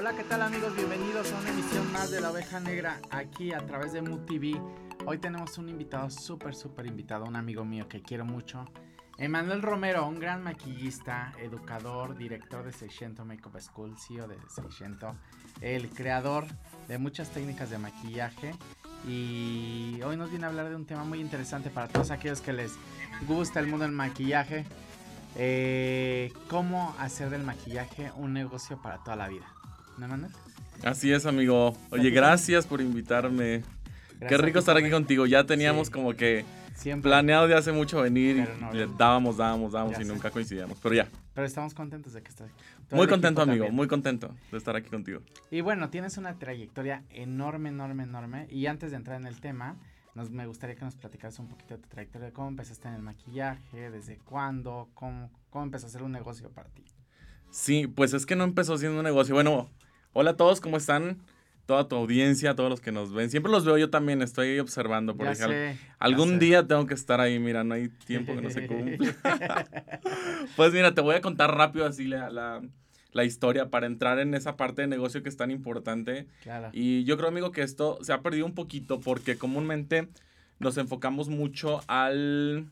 Hola, ¿qué tal amigos? Bienvenidos a una emisión más de La Oveja Negra aquí a través de Mood TV. Hoy tenemos un invitado súper, súper invitado, un amigo mío que quiero mucho. Emanuel Romero, un gran maquillista, educador, director de 600 Makeup School, CEO de 600, el creador de muchas técnicas de maquillaje. Y hoy nos viene a hablar de un tema muy interesante para todos aquellos que les gusta el mundo del maquillaje. Eh, cómo hacer del maquillaje un negocio para toda la vida. ¿No, Emanuel? Así es, amigo. Oye, gracias por invitarme. Qué rico estar aquí contigo. Ya teníamos como que planeado de hace mucho venir y dábamos, dábamos, dábamos y nunca coincidíamos. Pero ya. Pero estamos contentos de que estés aquí. muy contento, amigo. Muy contento de estar aquí contigo. Y bueno, tienes una trayectoria enorme, enorme, enorme. Y antes de entrar en el tema, nos, me gustaría que nos platicaras un poquito de tu trayectoria, de cómo empezaste en el maquillaje, desde cuándo, cómo, cómo empezó a ser un negocio para ti. Sí, pues es que no empezó siendo un negocio. Bueno, hola a todos, ¿cómo están? toda tu audiencia, todos los que nos ven. Siempre los veo yo también, estoy observando. Por ejemplo, algún día tengo que estar ahí, mira, no hay tiempo que no se cumple. pues mira, te voy a contar rápido así la, la, historia para entrar en esa parte de negocio que es tan importante. Y yo creo, amigo, que esto se ha perdido un poquito porque comúnmente nos enfocamos mucho al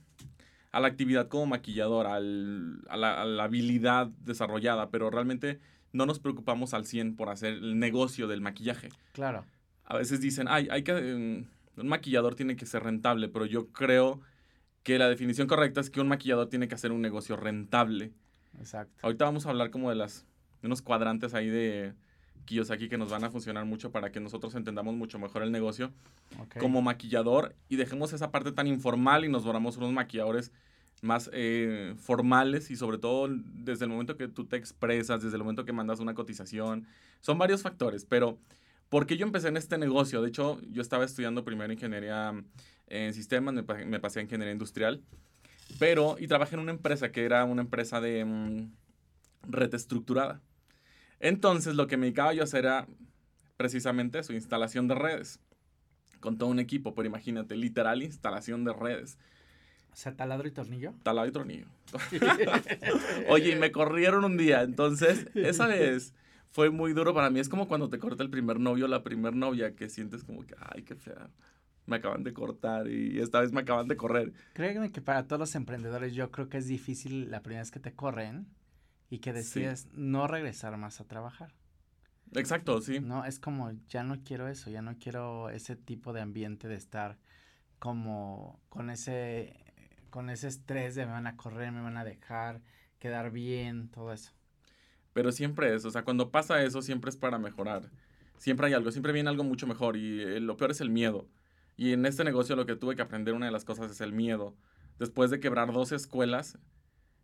a la actividad como maquillador, al, a, la, a la habilidad desarrollada, pero realmente no nos preocupamos al 100 por hacer el negocio del maquillaje. Claro. A veces dicen, ay, hay que, mm, un maquillador tiene que ser rentable, pero yo creo que la definición correcta es que un maquillador tiene que hacer un negocio rentable. Exacto. Ahorita vamos a hablar como de las, unos cuadrantes ahí de Kiyosaki que nos van a funcionar mucho para que nosotros entendamos mucho mejor el negocio como maquillador y dejemos esa parte tan informal y nos volvamos unos maquilladores más eh, formales y sobre todo desde el momento que tú te expresas, desde el momento que mandas una cotización. Son varios factores, pero ¿por qué yo empecé en este negocio? De hecho, yo estaba estudiando primero ingeniería en sistemas, me, pasé a ingeniería industrial, pero y trabajé en una empresa que era una empresa de mm, red estructurada. Entonces, lo que me dedicaba yo a hacer era precisamente su instalación de redes con todo un equipo, pero imagínate, literal instalación de redes sea, taladro y tornillo. Taladro y tornillo. Oye, y me corrieron un día. Entonces, esa vez fue muy duro para mí. Es como cuando te corta el primer novio o la primer novia, que sientes como que, ay, qué fea. Me acaban de cortar y esta vez me acaban de correr. Créeme que para todos los emprendedores yo creo que es difícil la primera vez que te corren y que decides no regresar más a trabajar. Exacto, sí. No, es como, ya no quiero eso, ya no quiero ese tipo de ambiente de estar como con ese con ese estrés de me van a correr, me van a dejar, quedar bien, todo eso. Pero siempre es, o sea, cuando pasa eso, siempre es para mejorar. Siempre hay algo, siempre viene algo mucho mejor y eh, lo peor es el miedo. Y en este negocio lo que tuve que aprender, una de las cosas es el miedo. Después de quebrar dos escuelas,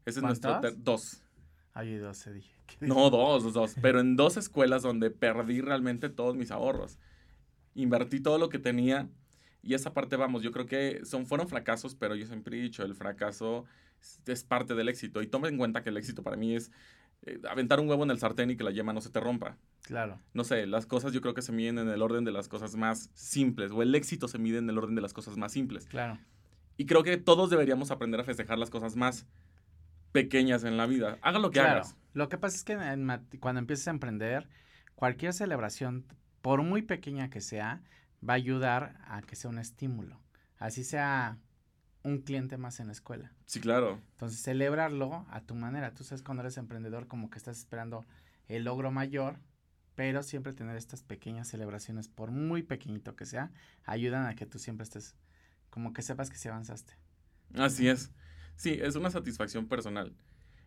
ese es nuestro... Dos. Ay, dos, dije. No, dos, dos. Pero en dos escuelas donde perdí realmente todos mis ahorros. Invertí todo lo que tenía y esa parte, vamos, yo creo que son, fueron fracasos, pero yo siempre he dicho, el fracaso es parte del éxito. Y tome en cuenta que el éxito para mí es eh, aventar un huevo en el sartén y que la yema no se te rompa. Claro. No sé, las cosas yo creo que se miden en el orden de las cosas más simples, o el éxito se mide en el orden de las cosas más simples. Claro. Y creo que todos deberíamos aprender a festejar las cosas más pequeñas en la vida. Haga lo que hagas. Lo que pasa es que cuando empieces a emprender, cualquier celebración, por muy pequeña que sea, va a ayudar a que sea un estímulo. Así sea un cliente más en la escuela. Sí, claro. Entonces, celebrarlo a tu manera. Tú sabes cuando eres emprendedor como que estás esperando el logro mayor, pero siempre tener estas pequeñas celebraciones, por muy pequeñito que sea, ayudan a que tú siempre estés, como que sepas que sí avanzaste. Así es. Sí, es una satisfacción personal.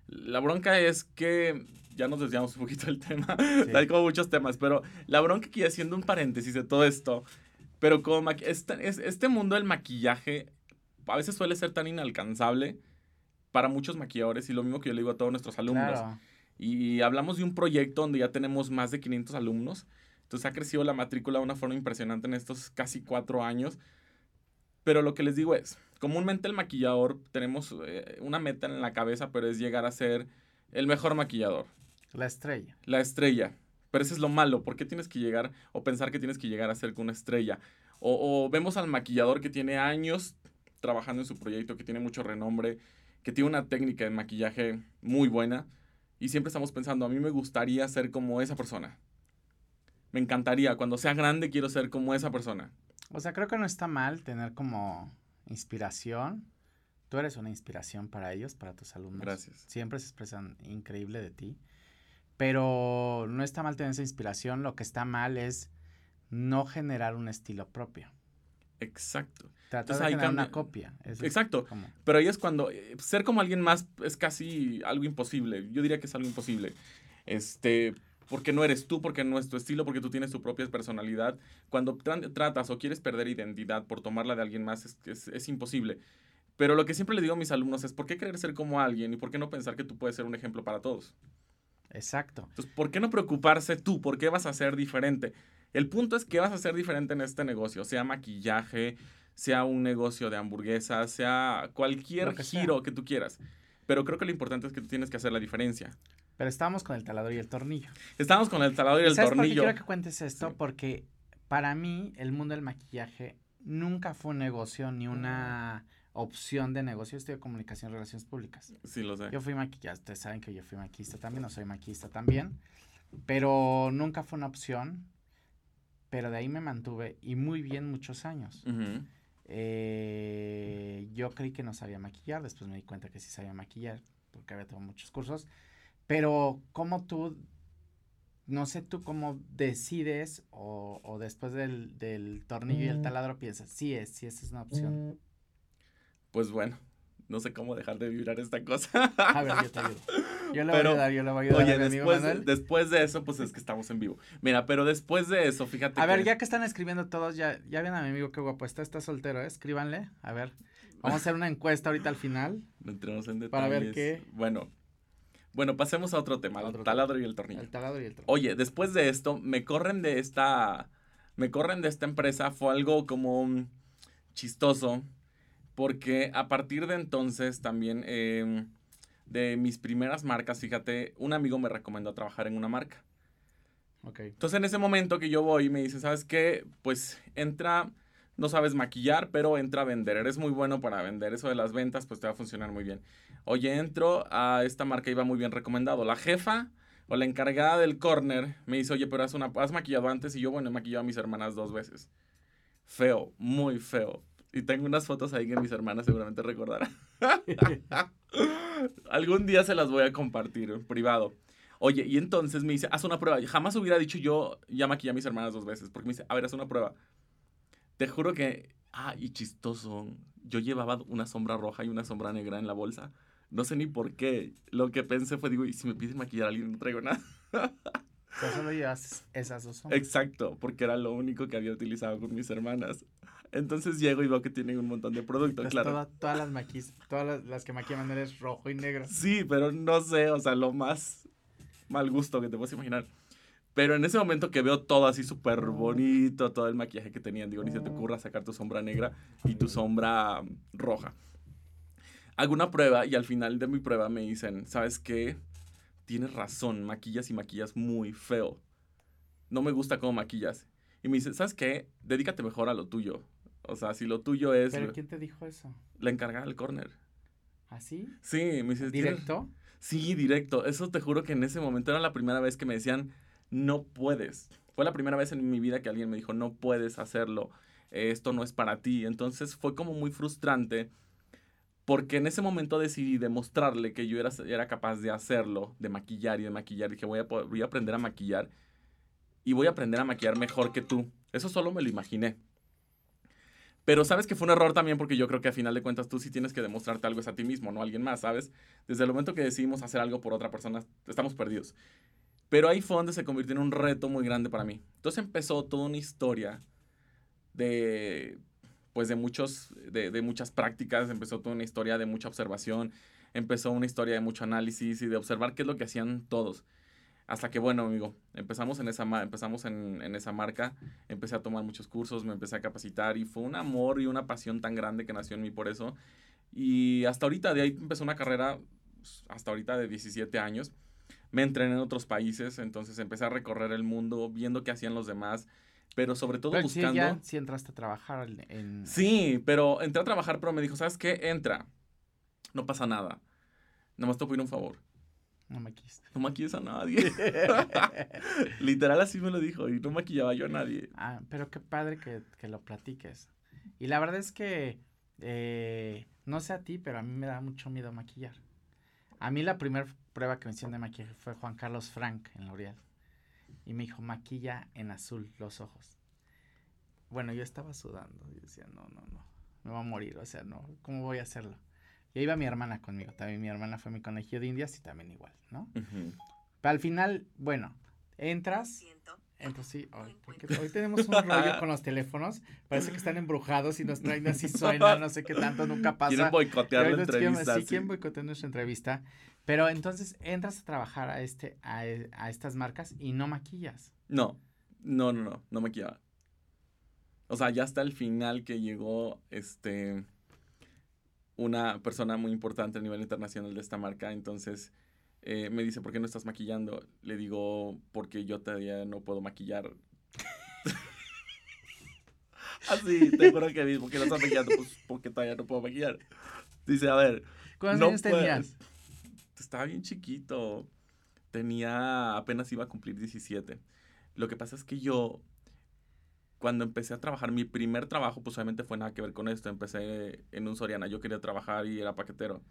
La bronca es que ya nos desviamos un poquito del tema. Hay como muchos temas, pero la bronca que haciendo un paréntesis de todo esto pero como este, este mundo del maquillaje a veces suele ser tan inalcanzable para muchos maquilladores y lo mismo que yo le digo a todos nuestros alumnos. Y hablamos de un proyecto donde ya tenemos más de 500 alumnos. Entonces ha crecido la matrícula de una forma impresionante en estos casi cuatro años. Pero lo que les digo es, comúnmente el maquillador tenemos eh, una meta en la cabeza, pero es llegar a ser el mejor maquillador. La estrella. La estrella. Pero eso es lo malo. ¿Por qué tienes que llegar o pensar que tienes que llegar a ser una estrella? O, vemos al maquillador que tiene años trabajando en su proyecto, que tiene mucho renombre, que tiene una técnica de maquillaje muy buena. Y siempre estamos pensando, a mí me gustaría ser como esa persona. Me encantaría, cuando sea grande quiero ser como esa persona. O sea, creo que no está mal tener como inspiración. Tú eres una inspiración para ellos, para tus alumnos. Gracias. Siempre se expresan increíble de ti. Pero no está mal tener esa inspiración. Lo que está mal es no generar un estilo propio. Exacto. Tratar de generar una copia. Exacto. Pero ahí es cuando eh, ser como alguien más es casi algo imposible. Yo diría que es algo imposible. Este, porque no eres tú, porque no es tu estilo, porque tú tienes tu propia personalidad. Cuando tratas o quieres perder identidad por tomarla de alguien más, es, es, imposible. Pero lo que siempre le digo a mis alumnos es, ¿por qué querer ser como alguien y por qué no pensar que tú puedes ser un ejemplo para todos? Exacto. Entonces, ¿por qué no preocuparse tú? ¿Por qué vas a ser diferente? El punto es que vas a ser diferente en este negocio, sea maquillaje, sea un negocio de hamburguesas, sea cualquier giro que tú quieras. Pero creo que lo importante es que tú tienes que hacer la diferencia. Pero estábamos con el taladro y el tornillo. Estamos con el taladro y el ¿Sabes tornillo. Por qué quiero que cuentes esto? Porque para mí el mundo del maquillaje nunca fue un negocio ni una opción de negocio. Estoy de comunicación y relaciones públicas. Sí, lo sé. Yo fui maquillista. Ustedes saben que yo fui maquillista también, no soy maquillista también. Pero nunca fue una opción. Pero de ahí me mantuve y muy bien muchos años. eh, yo creí que no sabía maquillar. Después me di cuenta que sí sabía maquillar porque había tomado muchos cursos. Pero, ¿cómo tú, no sé tú cómo decides o, o después del, del, tornillo y el mm. taladro piensas, sí es, sí esa es una opción? Mm. Pues bueno, no sé cómo dejar de vibrar esta cosa. A ver, yo te ayudo. Yo le voy a ayudar, yo le voy a ayudar oye, a mi después, amigo después de eso, pues es que estamos en vivo. Mira, pero después de eso, fíjate A ver, ya que están escribiendo todos, ya, ya ven a mi amigo qué guapo está, está soltero, ¿eh? Escríbanle, a ver. Vamos a hacer una encuesta ahorita al final. No entremos en detalles. Para ver qué. Bueno, bueno, pasemos a otro tema, el taladro y el tornillo. El taladro y el tornillo. Oye, después de esto, me corren de esta, me corren de esta empresa, fue algo como chistoso, porque a partir de entonces también, em, de mis primeras marcas, fíjate, un amigo me recomendó trabajar en una marca. Ok. Entonces en ese momento que yo voy, me dice, ¿sabes qué? Pues entra, no sabes maquillar, pero entra a vender, eres muy bueno para vender, eso de las ventas, pues te va a funcionar muy bien. Oye, entro a esta marca, iba muy bien recomendado. La jefa o la encargada del corner me dice, oye, pero has, una, has maquillado antes y yo, bueno, he maquillado a mis hermanas dos veces. Feo, muy feo. Y tengo unas fotos ahí que mis hermanas seguramente recordarán. Algún día se las voy a compartir en privado. Oye, y entonces me dice, haz una prueba. Jamás hubiera dicho yo, ya maquillé a mis hermanas dos veces, porque me dice, a ver, haz una prueba. Te juro que, ah, y chistoso, yo llevaba una sombra roja y una sombra negra en la bolsa. No sé ni por qué. Lo que pensé fue, digo, y si me piden maquillar a alguien, no traigo nada. O solo llevas esas dos Exacto, porque era lo único que había utilizado con mis hermanas. Entonces llego y veo que tienen un montón de productos, pues claro. todas las maquis, todas las, que maquillan eres rojo y negro. Sí, pero no sé, o sea, lo más mal gusto que te puedes imaginar. Pero en ese momento que veo todo así súper bonito, todo el maquillaje que tenían, digo, ni se te ocurra sacar tu sombra negra y tu sombra roja hago una prueba y al final de mi prueba me dicen, ¿sabes qué? Tienes razón, maquillas y maquillas muy feo. No me gusta cómo maquillas. Y me dice, ¿sabes qué? Dedícate mejor a lo tuyo. O sea, si lo tuyo es... ¿Pero quién te dijo eso? La encargada del corner. ¿Ah, sí? Sí, me dice... ¿Directo? Sí, directo. Eso te juro que en ese momento era la primera vez que me decían, no puedes. Fue la primera vez en mi vida que alguien me dijo, no puedes hacerlo. Esto no es para ti. Entonces fue como muy frustrante porque en ese momento decidí demostrarle que yo era, era capaz de hacerlo, de maquillar y de maquillar. Dije, voy a, voy a aprender a maquillar y voy a aprender a maquillar mejor que tú. Eso solo me lo imaginé. Pero sabes que fue un error también porque yo creo que a final de cuentas tú sí tienes que demostrarte algo es a ti mismo, no a alguien más, ¿sabes? Desde el momento que decidimos hacer algo por otra persona, estamos perdidos. Pero ahí fue donde se convirtió en un reto muy grande para mí. Entonces empezó toda una historia de pues de, muchos, de, muchas prácticas, empezó toda una historia de mucha observación, empezó una historia de mucho análisis y de observar qué es lo que hacían todos. Hasta que, bueno, amigo, empezamos en esa, empezamos en, en, esa marca, empecé a tomar muchos cursos, me empecé a capacitar y fue un amor y una pasión tan grande que nació en mí por eso. Y hasta ahorita, de ahí empezó una carrera, pues, hasta ahorita de 17 años. Me entrené en otros países, entonces empecé a recorrer el mundo, viendo qué hacían los demás, pero sobre todo buscando... Sí, ya, sí entraste a trabajar en... Sí, pero entré a trabajar, pero me dijo, ¿sabes qué? Entra. No pasa nada. Nada más te pido un favor. No maquilles. No maquilles a nadie. Literal así me lo dijo y no maquillaba yo a nadie. Ah, pero qué padre que, que lo platiques. Y la verdad es que, eh, no sé a ti, pero a mí me da mucho miedo maquillar. A mí la primera prueba que me hicieron de maquillaje fue Juan Carlos Frank en L'Oreal. Y me dijo, maquilla en azul los ojos. Bueno, yo estaba sudando. Y decía, no, no, no. Me voy a morir. O sea, no. ¿Cómo voy a hacerlo? Y ahí iba mi hermana conmigo. También mi hermana fue mi conejillo de indias y también igual, ¿no? Pero al final, bueno, entras. Entonces sí, hoy, hoy tenemos un rollo con los teléfonos. Parece que están embrujados y nos traen así suena, no sé qué tanto, nunca pasa. Quieren boicotear la entrevista. Sí, quieren boicotear nuestra entrevista. Pero entonces entras a trabajar a, este, a, a estas marcas y no maquillas. No, no, no, no, no maquillaba. O sea, ya hasta el final que llegó este una persona muy importante a nivel internacional de esta marca, entonces eh, me dice, ¿por qué no estás maquillando? Le digo, porque yo todavía no puedo maquillar. Así, te juro que dice, ¿por qué no estás maquillando? Pues porque todavía no puedo maquillar. Dice, a ver. ¿Cuántos años tenías? Estaba bien chiquito. Tenía, apenas iba a cumplir 17. Lo que pasa es que yo cuando empecé a trabajar, mi primer trabajo, pues obviamente fue nada que ver con esto. Empecé en un Soriana, yo quería trabajar y era paquetero.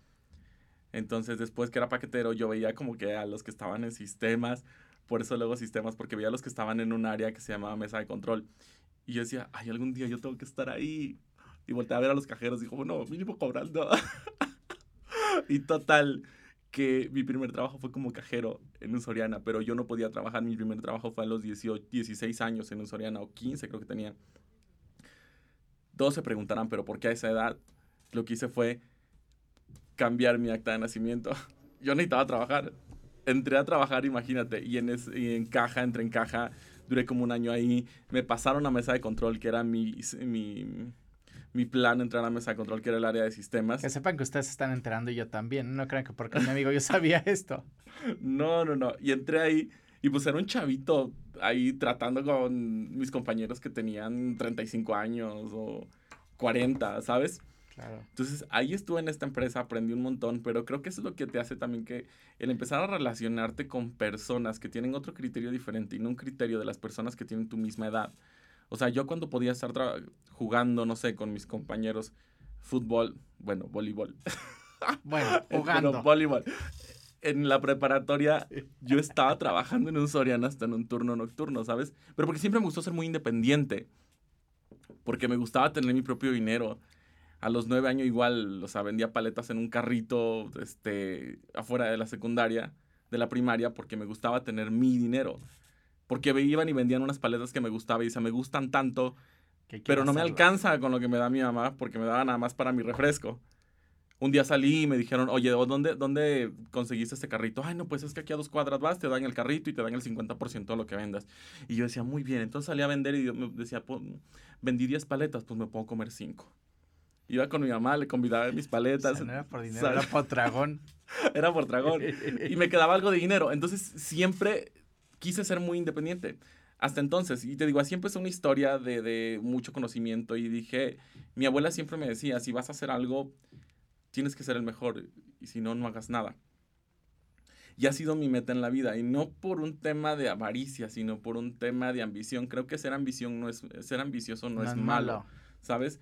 Entonces, después que era paquetero, yo veía como que a los que estaban en sistemas, por eso luego sistemas, porque veía a los que estaban en un área que se llamaba mesa de control. Y yo decía, ay, algún día yo tengo que estar ahí. Y volteé a ver a los cajeros dijo, bueno, mínimo cobrando. y total, que mi primer trabajo fue como cajero en un Soriana, pero yo no podía trabajar. Mi primer trabajo fue a los 18, 16 años en un Soriana, o 15 creo que tenía. Todos se preguntarán, pero ¿por qué a esa edad? Lo que hice fue cambiar mi acta de nacimiento. Yo necesitaba trabajar. Entré a trabajar, imagínate, y en, en caja, entré en caja, duré como un año ahí. Me pasaron a mesa de control, que era mi, mi mi plan entrar a mesa de control, que era el área de sistemas. Que sepan que ustedes están enterando y yo también. No crean que porque mi amigo yo sabía esto. No, no, no. Y entré ahí y pues era un chavito ahí tratando con mis compañeros que tenían 35 años o 40, ¿sabes? Claro. Entonces ahí estuve en esta empresa, aprendí un montón, pero creo que eso es lo que te hace también que el empezar a relacionarte con personas que tienen otro criterio diferente y no un criterio de las personas que tienen tu misma edad. O sea, yo cuando podía estar jugando, no sé, con mis compañeros, fútbol, bueno, voleibol. Bueno, jugando. bueno, voleibol. En la preparatoria yo estaba trabajando en un Soriana hasta en un turno nocturno, ¿sabes? Pero porque siempre me gustó ser muy independiente. Porque me gustaba tener mi propio dinero. A los nueve años igual, o sea, vendía paletas en un carrito, este, afuera de la secundaria, de la primaria, porque me gustaba tener mi dinero porque iban y vendían unas paletas que me gustaba y dice, me gustan tanto, pero no me alcanza con lo que me da mi mamá porque me daba nada más para mi refresco. Un día salí y me dijeron, oye, ¿dónde, ¿dónde conseguiste este carrito? Ay, no, pues es que aquí a dos cuadras vas, te dan el carrito y te dan el 50% de lo que vendas. Y yo decía, muy bien. Entonces salí a vender y me decía, pues, vendí 10 paletas, pues me puedo comer 5. Iba con mi mamá, le convidaba mis paletas. no era por dinero, era por dragón. era por dragón. y me quedaba algo de dinero. Entonces siempre quise ser muy independiente. Hasta entonces, y te digo, así empezó una historia de, de mucho conocimiento y dije, mi abuela siempre me decía, si vas a hacer algo, tienes que ser el mejor y si no, no hagas nada. Y ha sido mi meta en la vida, y no por un tema de avaricia, sino por un tema de ambición. Creo que ser ambición no es, ser ambicioso no, es, malo, ¿sabes?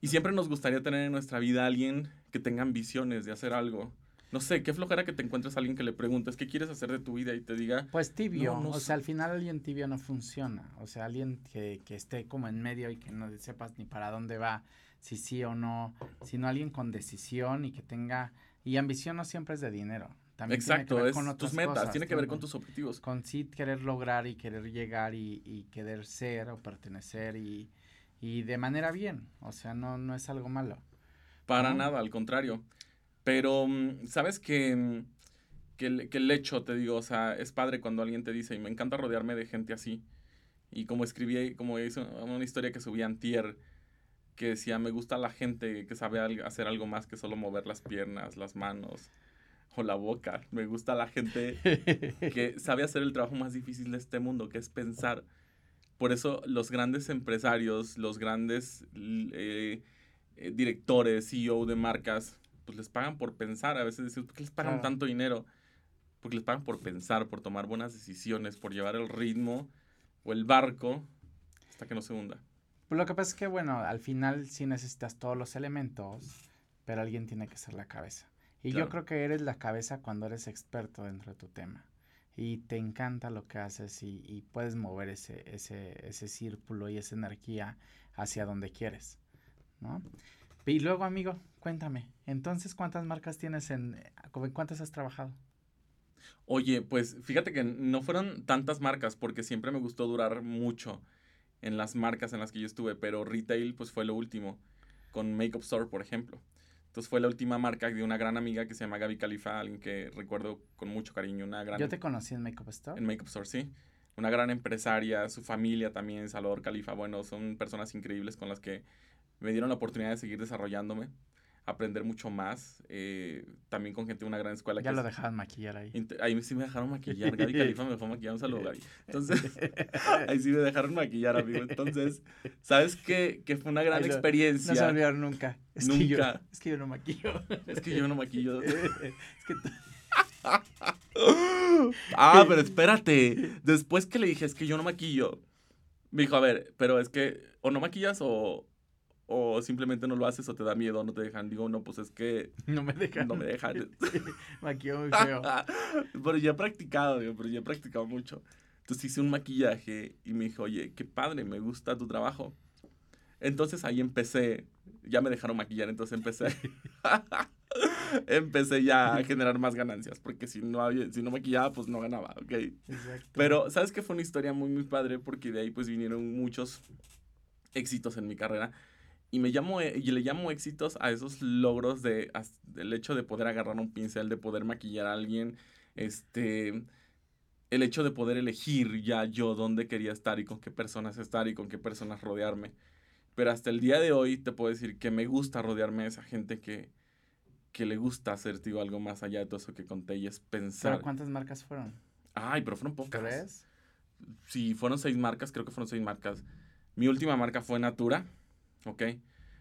Y siempre nos gustaría tener en nuestra vida a alguien que tenga ambiciones de hacer algo no sé, qué flojera que te encuentres a alguien que le preguntes qué quieres hacer de tu vida y te diga. Pues tibio, o sea, al final alguien tibio no funciona. O sea, alguien que, que esté como en medio y que no sepas ni para dónde va, si sí o no, sino alguien con decisión y que tenga. Y ambición no siempre es de dinero. También Exacto, tiene que ver con tus metas, tiene que ver con tus objetivos. Con sí querer lograr y querer llegar y, y querer ser o pertenecer y, y de manera bien. O sea, no, no es algo malo. Para nada, al contrario. Pero, mm, ¿sabes que, mm, que, el, que el hecho, te digo, o sea, es padre cuando alguien te dice, y me encanta rodearme de gente así. Y como escribí, como hizo una historia que subí antier, que decía, me gusta la gente que sabe hacer algo más que solo mover las piernas, las manos o la boca. Me gusta la gente que sabe hacer el trabajo más difícil de este mundo, que es pensar. Por eso los grandes empresarios, los grandes eh, eh, directores, CEO de marcas, pues les pagan por pensar. A veces decimos, ¿por qué les pagan tanto dinero? porque les pagan por pensar, por tomar buenas decisiones, por llevar el ritmo o el barco hasta que no se hunda. Pues lo que pasa es que, bueno, al final sí necesitas todos los elementos, pero alguien tiene que ser la cabeza. Y yo creo que eres la cabeza cuando eres experto dentro de tu tema. Y te encanta lo que haces y, puedes mover ese, ese, ese círculo y esa energía hacia donde quieres, ¿no? Y luego, amigo, cuéntame, entonces, ¿cuántas marcas tienes en, en cuántas has trabajado? Oye, pues fíjate que no fueron tantas marcas porque siempre me gustó durar mucho en las marcas en las que yo estuve, pero retail pues fue lo último, con Makeup Store, por ejemplo. Entonces fue la última marca de una gran amiga que se llama Gaby Califa, alguien que recuerdo con mucho cariño, una gran... Yo te conocí en Makeup Store. En Makeup Store, sí. Una gran empresaria, su familia también, Salvador Califa, bueno, son personas increíbles con las que me dieron la oportunidad de seguir desarrollándome aprender mucho más. Eh, también con gente de una gran escuela. Ya lo dejaban maquillar ahí. Ahí sí me dejaron maquillar. Gaby Califa me dejó maquillar. Un saludo, Gaby. Entonces, ahí sí me dejaron maquillar, amigo. Entonces, ¿sabes qué? Que fue una gran experiencia. No se olvidaron nunca. Es nunca. Que yo, es que yo no maquillo. es que yo no maquillo. es que... ah, pero espérate. Después que le dije, es que yo no maquillo, me dijo, a ver, pero es que o no maquillas o, o simplemente no lo haces o te da miedo, no te dejan. Digo, no, pues es que... No me dejan. No me dejan. maquillo muy feo. pero ya he practicado, digo, pero ya he practicado mucho. Entonces hice un maquillaje y me dijo, oye, qué padre, me gusta tu trabajo. Entonces ahí empecé, ya me dejaron maquillar, entonces empecé, empecé ya a generar más ganancias, porque si no, había, si no maquillaba, pues no ganaba, ¿ok? Exacto. Pero, ¿sabes qué? Fue una historia muy, muy padre, porque de ahí pues vinieron muchos éxitos en mi carrera y me llamo, y le llamo éxitos a esos logros de, del hecho de poder agarrar un pincel, de poder maquillar a alguien, este, el hecho de poder elegir ya yo dónde quería estar y con qué personas estar y con qué personas rodearme. Pero hasta el día de hoy te puedo decir que me gusta rodearme de esa gente que, que le gusta hacer, digo, algo más allá de todo eso que conté y es pensar. ¿Pero cuántas marcas fueron? Ay, pero fueron pocas. ¿Tres? Sí, fueron seis marcas, creo que fueron seis marcas. Mi última marca fue Natura ¿ok?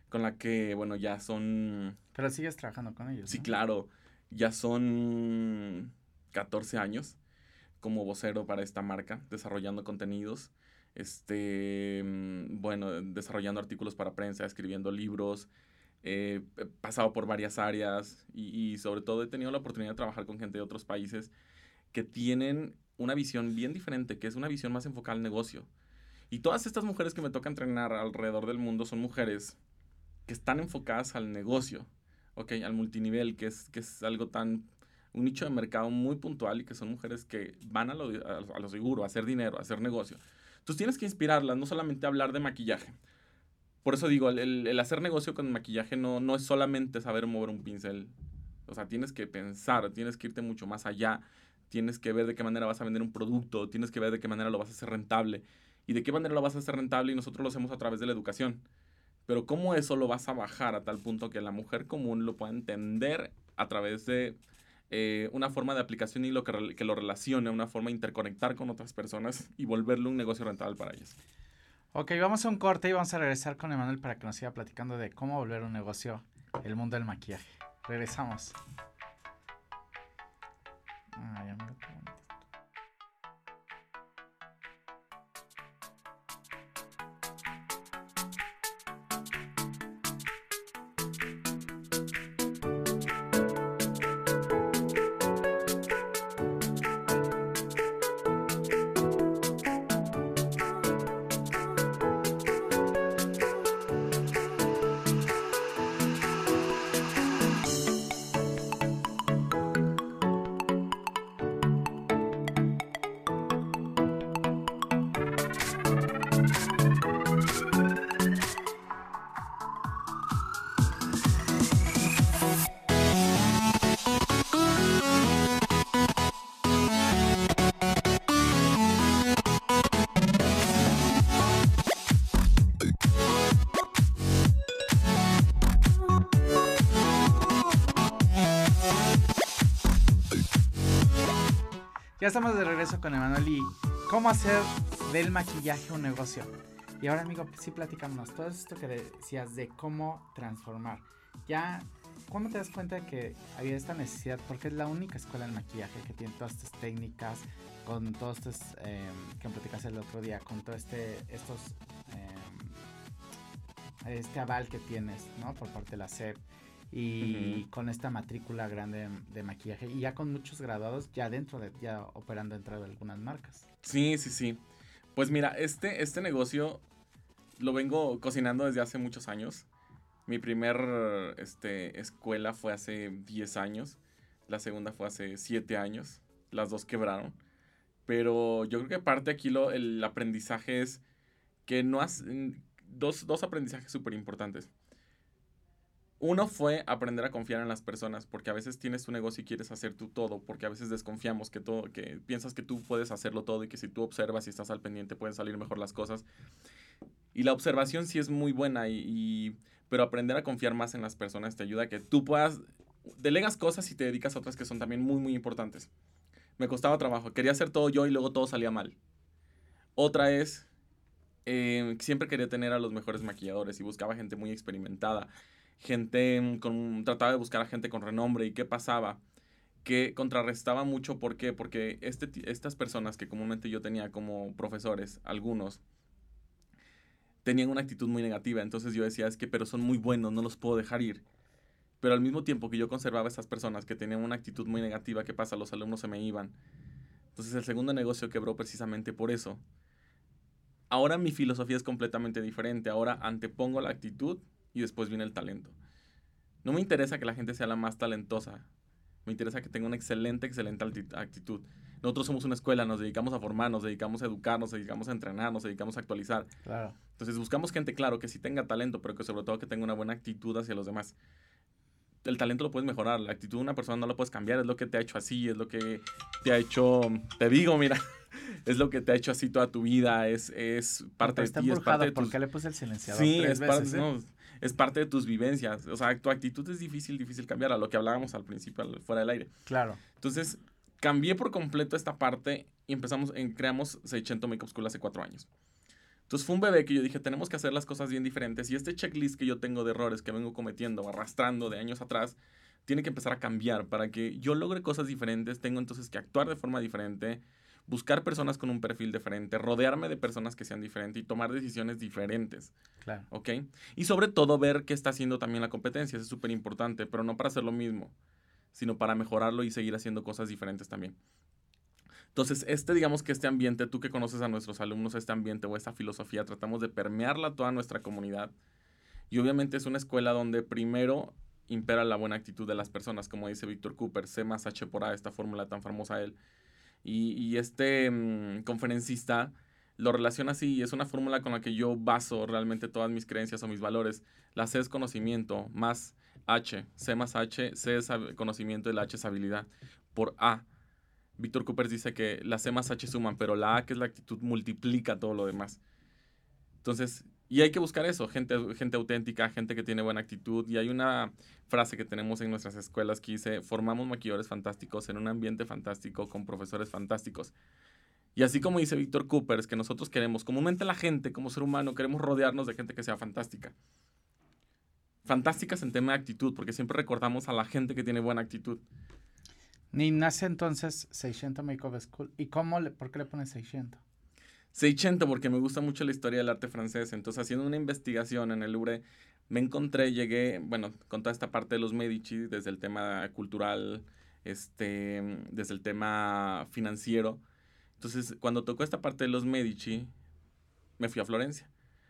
Con la que, bueno, ya son... Pero sigues trabajando con ellos. Sí, claro. Ya son 14 años como vocero para esta marca, desarrollando contenidos, este, mm, bueno, desarrollando artículos para prensa, escribiendo libros, he pasado por varias áreas y, y, sobre todo he tenido la oportunidad de trabajar con gente de otros países que tienen una visión bien diferente, que es una visión más enfocada al negocio. Y todas estas mujeres que me toca entrenar alrededor del mundo son mujeres que están enfocadas al negocio, ¿ok? Al multinivel, que es, que es algo tan, un nicho de mercado muy puntual y que son mujeres que van a lo, a, seguro, a hacer dinero, a hacer negocio. Entonces tienes que inspirarlas, no solamente hablar de maquillaje. Por eso digo, el, el, hacer negocio con maquillaje no, no es solamente saber mover un pincel. O sea, tienes que pensar, tienes que irte mucho más allá, tienes que ver de qué manera vas a vender un producto, tienes que ver de qué manera lo vas a hacer rentable y de qué manera lo vas a hacer rentable y nosotros lo hacemos a través de la educación. Pero cómo eso lo vas a bajar a tal punto que la mujer común lo pueda entender a través de eh, una forma de aplicación y lo que, lo relacione, una forma de interconectar con otras personas y volverlo un negocio rentable para ellas. Ok, vamos a un corte y vamos a regresar con Emanuel para que nos siga platicando de cómo volver un negocio el mundo del maquillaje. Regresamos. Ay, amigo, Ya estamos de regreso con Emanuel y cómo hacer del maquillaje un negocio. Y ahora, amigo, sí platicamos todo esto que decías de cómo transformar. Ya ¿cómo te das cuenta de que había esta necesidad? Porque es la única escuela de maquillaje que tiene todas estas técnicas, con todos estos, eh, que platicaste el otro día, con todo este, estos, em, este aval que tienes, ¿no? Por parte de la SEP y con esta matrícula grande de maquillaje y ya con muchos graduados ya dentro de, ya operando dentro de algunas marcas. Sí, sí, sí. Pues mira, este, este negocio lo vengo cocinando desde hace muchos años. Mi primer este, escuela fue hace 10 años. La segunda fue hace 7 años. Las dos quebraron. Pero yo creo que parte aquí lo, el aprendizaje es que no has... Dos, dos aprendizajes súper importantes. Uno fue aprender a confiar en las personas, porque a veces tienes tu negocio y quieres hacer tú todo, porque a veces desconfiamos que todo, que piensas que tú puedes hacerlo todo y que si tú observas y estás al pendiente pueden salir mejor las cosas. Y la observación sí es muy buena, y, pero aprender a confiar más en las personas te ayuda a que tú puedas, delegas cosas y te dedicas a otras que son también muy, muy importantes. Me costaba trabajo, quería hacer todo yo y luego todo salía mal. Otra es, eh, siempre quería tener a los mejores maquilladores y buscaba gente muy experimentada gente con, trataba de buscar a gente con renombre y qué pasaba que contrarrestaba mucho, ¿por qué? Porque este, estas personas que comúnmente yo tenía como profesores, algunos, tenían una actitud muy negativa, entonces yo decía, es que, pero son muy buenos, no los puedo dejar ir. Pero al mismo tiempo que yo conservaba estas personas que tenían una actitud muy negativa, ¿qué pasa? Los alumnos se me iban. Entonces el segundo negocio quebró precisamente por eso. Ahora mi filosofía es completamente diferente, ahora antepongo la actitud y después viene el talento. No me interesa que la gente sea la más talentosa. Me interesa que tenga una excelente, excelente actitud. Nosotros somos una escuela, nos dedicamos a formar, nos dedicamos a educar, nos dedicamos a entrenar, nos dedicamos a actualizar. Claro. Entonces buscamos gente, claro, que sí tenga talento, pero que sobre todo que tenga una buena actitud hacia los demás. El talento lo puedes mejorar, la actitud de una persona no lo puedes cambiar, es lo que te ha hecho así, es lo que te ha hecho, te digo, mira, es lo que te ha hecho así toda tu vida, es, es parte de ti, es parte de ¿Por qué le puse el silenciador Sí, es parte, eh? Es parte de tus vivencias. O sea, tu actitud es difícil, difícil cambiar a lo que hablábamos al principio, fuera del aire. Claro. Entonces, cambié por completo esta parte y empezamos, en, creamos 600 Makeup School hace cuatro años. Entonces fue un bebé que yo dije, tenemos que hacer las cosas bien diferentes. Y este checklist que yo tengo de errores que vengo cometiendo, arrastrando de años atrás, tiene que empezar a cambiar para que yo logre cosas diferentes. Tengo entonces que actuar de forma diferente, buscar personas con un perfil diferente, rodearme de personas que sean diferentes y tomar decisiones diferentes. Claro. ¿Ok? Y sobre todo ver qué está haciendo también la competencia, es súper importante, pero no para hacer lo mismo, sino para mejorarlo y seguir haciendo cosas diferentes también. Entonces, este, digamos que este ambiente, tú que conoces a nuestros alumnos, este ambiente o esta filosofía, tratamos de permearla a toda nuestra comunidad. Y obviamente es una escuela donde primero impera la buena actitud de las personas, como dice Víctor Cooper, C más H por A, esta fórmula tan famosa él. Y, este mm, conferencista lo relaciona así y es una fórmula con la que yo baso realmente todas mis creencias o mis valores. La C es conocimiento, más H, C más H, C es conocimiento y la H es habilidad, por A. Víctor Cooper dice que la C más H suman, pero la A, que es la actitud, multiplica todo lo demás. Entonces, y hay que buscar eso, gente, gente auténtica, gente que tiene buena actitud. Y hay una frase que tenemos en nuestras escuelas que dice, formamos maquilladores fantásticos en un ambiente fantástico con profesores fantásticos. Y así como dice Víctor Cooper, es que nosotros queremos, comúnmente la gente, como ser humano, queremos rodearnos de gente que sea fantástica. Fantásticas en tema de actitud, porque siempre recordamos a la gente que tiene buena actitud. Ni nace entonces 600 Makeup School. ¿Y cómo le, por qué le pones 600? Seicento, porque me gusta mucho la historia del arte francés. Entonces, haciendo una investigación en el Louvre, me encontré, llegué, bueno, con toda esta parte de los Medici, desde el tema cultural, este, desde el tema financiero. Entonces, cuando tocó esta parte de los Medici, me fui a Florencia.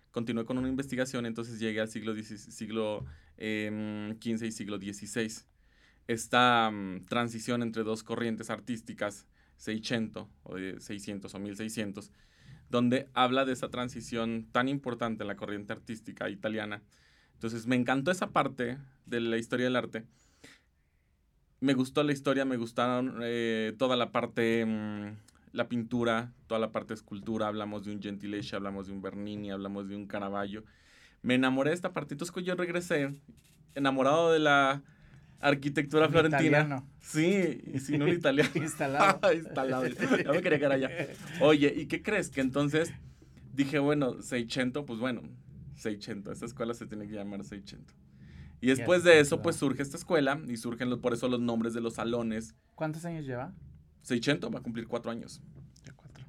Continué con una investigación, entonces llegué al siglo, siglo XV em, y siglo XVI. Esta mm, transición entre dos corrientes artísticas, 600 o 600 o 1600, donde habla de esa transición tan importante en la corriente artística italiana. Entonces me encantó esa parte de la historia del arte. Me gustó la historia, me gustaron eh, toda la parte, mm, la pintura, toda la parte escultura. Hablamos de un Gentileschi, hablamos de un Bernini, hablamos de un Caravaggio. Me enamoré de esta parte. Entonces yo regresé enamorado de la arquitectura florentina. Sí, y sin un italiano. Instalado. Instalado. Ya me quería quedar allá. Oye, ¿y qué crees? Que entonces dije, bueno, Seicento, pues bueno, Seicento. Esta escuela se tiene que llamar Seicento. Y después de eso, pues surge esta escuela y surgen por eso los nombres de los salones. ¿Cuántos años lleva? 600, va a cumplir cuatro años. Ya cuatro.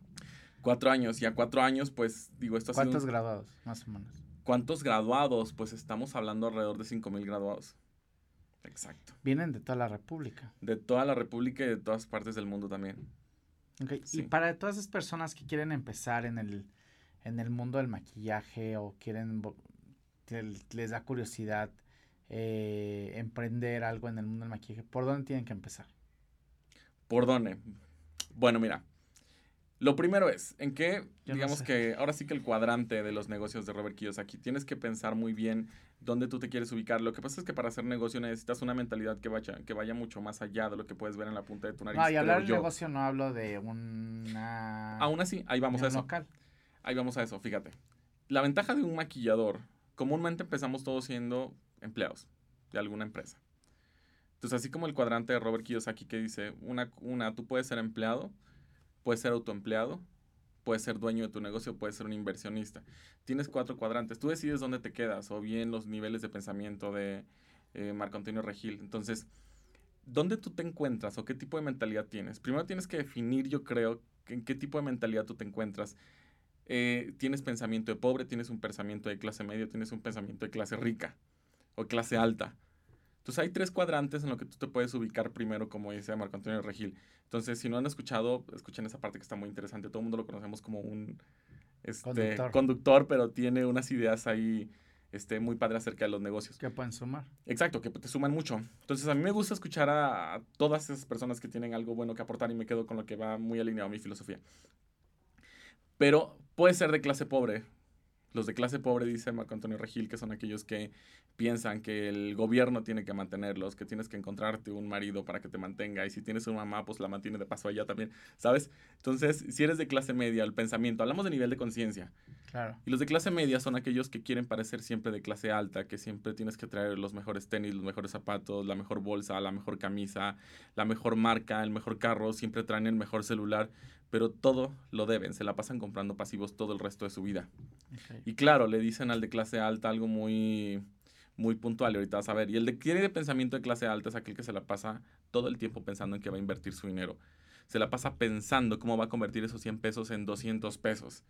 Cuatro años. Y a cuatro años, pues, digo, esto ha ¿Cuántos graduados, más o menos? ¿Cuántos graduados? Pues estamos hablando alrededor de cinco mil graduados. Exacto. Vienen de toda la República. De toda la República y de todas partes del mundo también. Okay. Y para todas esas personas que quieren empezar en el, en el mundo del maquillaje o quieren, les da curiosidad eh, emprender algo en el mundo del maquillaje, ¿por dónde tienen que empezar? ¿Por dónde? Bueno, mira, lo primero es, en qué, digamos que ahora sí que el cuadrante de los negocios de Robert Kiyosaki, tienes que pensar muy bien dónde tú te quieres ubicar. Lo que pasa es que para hacer negocio necesitas una mentalidad que vaya, que vaya mucho más allá de lo que puedes ver en la punta de tu nariz. No, y hablar de negocio no hablo de una... Aún así, ahí vamos a eso. Local. Ahí vamos a eso, fíjate. La ventaja de un maquillador, comúnmente empezamos todos siendo empleados de alguna empresa. Entonces, así como el cuadrante de Robert Kiyosaki que dice, una, una tú puedes ser empleado, Puedes ser autoempleado, puedes ser dueño de tu negocio, puedes ser un inversionista. Tienes cuatro cuadrantes. Tú decides dónde te quedas o bien los niveles de pensamiento de eh, Marco Antonio Regil. Entonces, ¿dónde tú te encuentras o qué tipo de mentalidad tienes? Primero tienes que definir, yo creo, en qué tipo de mentalidad tú te encuentras. Eh, tienes pensamiento de pobre, tienes un pensamiento de clase media, tienes un pensamiento de clase rica o clase alta. Entonces hay tres cuadrantes en los que tú te puedes ubicar primero, como dice Marco Antonio Regil. Entonces, si no han escuchado, escuchen esa parte que está muy interesante. Todo el mundo lo conocemos como un este, conductor. pero tiene unas ideas ahí este, muy padres acerca de los negocios. Que pueden sumar. Exacto, que te suman mucho. Entonces, a mí me gusta escuchar a, todas esas personas que tienen algo bueno que aportar y me quedo con lo que va muy alineado a mi filosofía. Pero puede ser de clase pobre, los de clase pobre, dice Marco Antonio Regil, que son aquellos que piensan que el gobierno tiene que mantenerlos, que tienes que encontrarte un marido para que te mantenga, y si tienes una mamá, pues la mantiene de paso allá también, ¿sabes? Entonces, si eres de clase media, el pensamiento, hablamos de nivel de conciencia. Claro. Y los de clase media son aquellos que quieren parecer siempre de clase alta, que siempre tienes que traer los mejores tenis, los mejores zapatos, la mejor bolsa, la mejor camisa, la mejor marca, el mejor carro, siempre traen el mejor celular pero todo lo deben, se la pasan comprando pasivos todo el resto de su vida. Y claro, le dicen al de clase alta algo muy, muy puntual, y ahorita vas a ver. Y el de tiene de pensamiento de clase alta es aquel que se la pasa todo el tiempo pensando en que va a invertir su dinero. Se la pasa pensando cómo va a convertir esos 100 pesos en 200 pesos.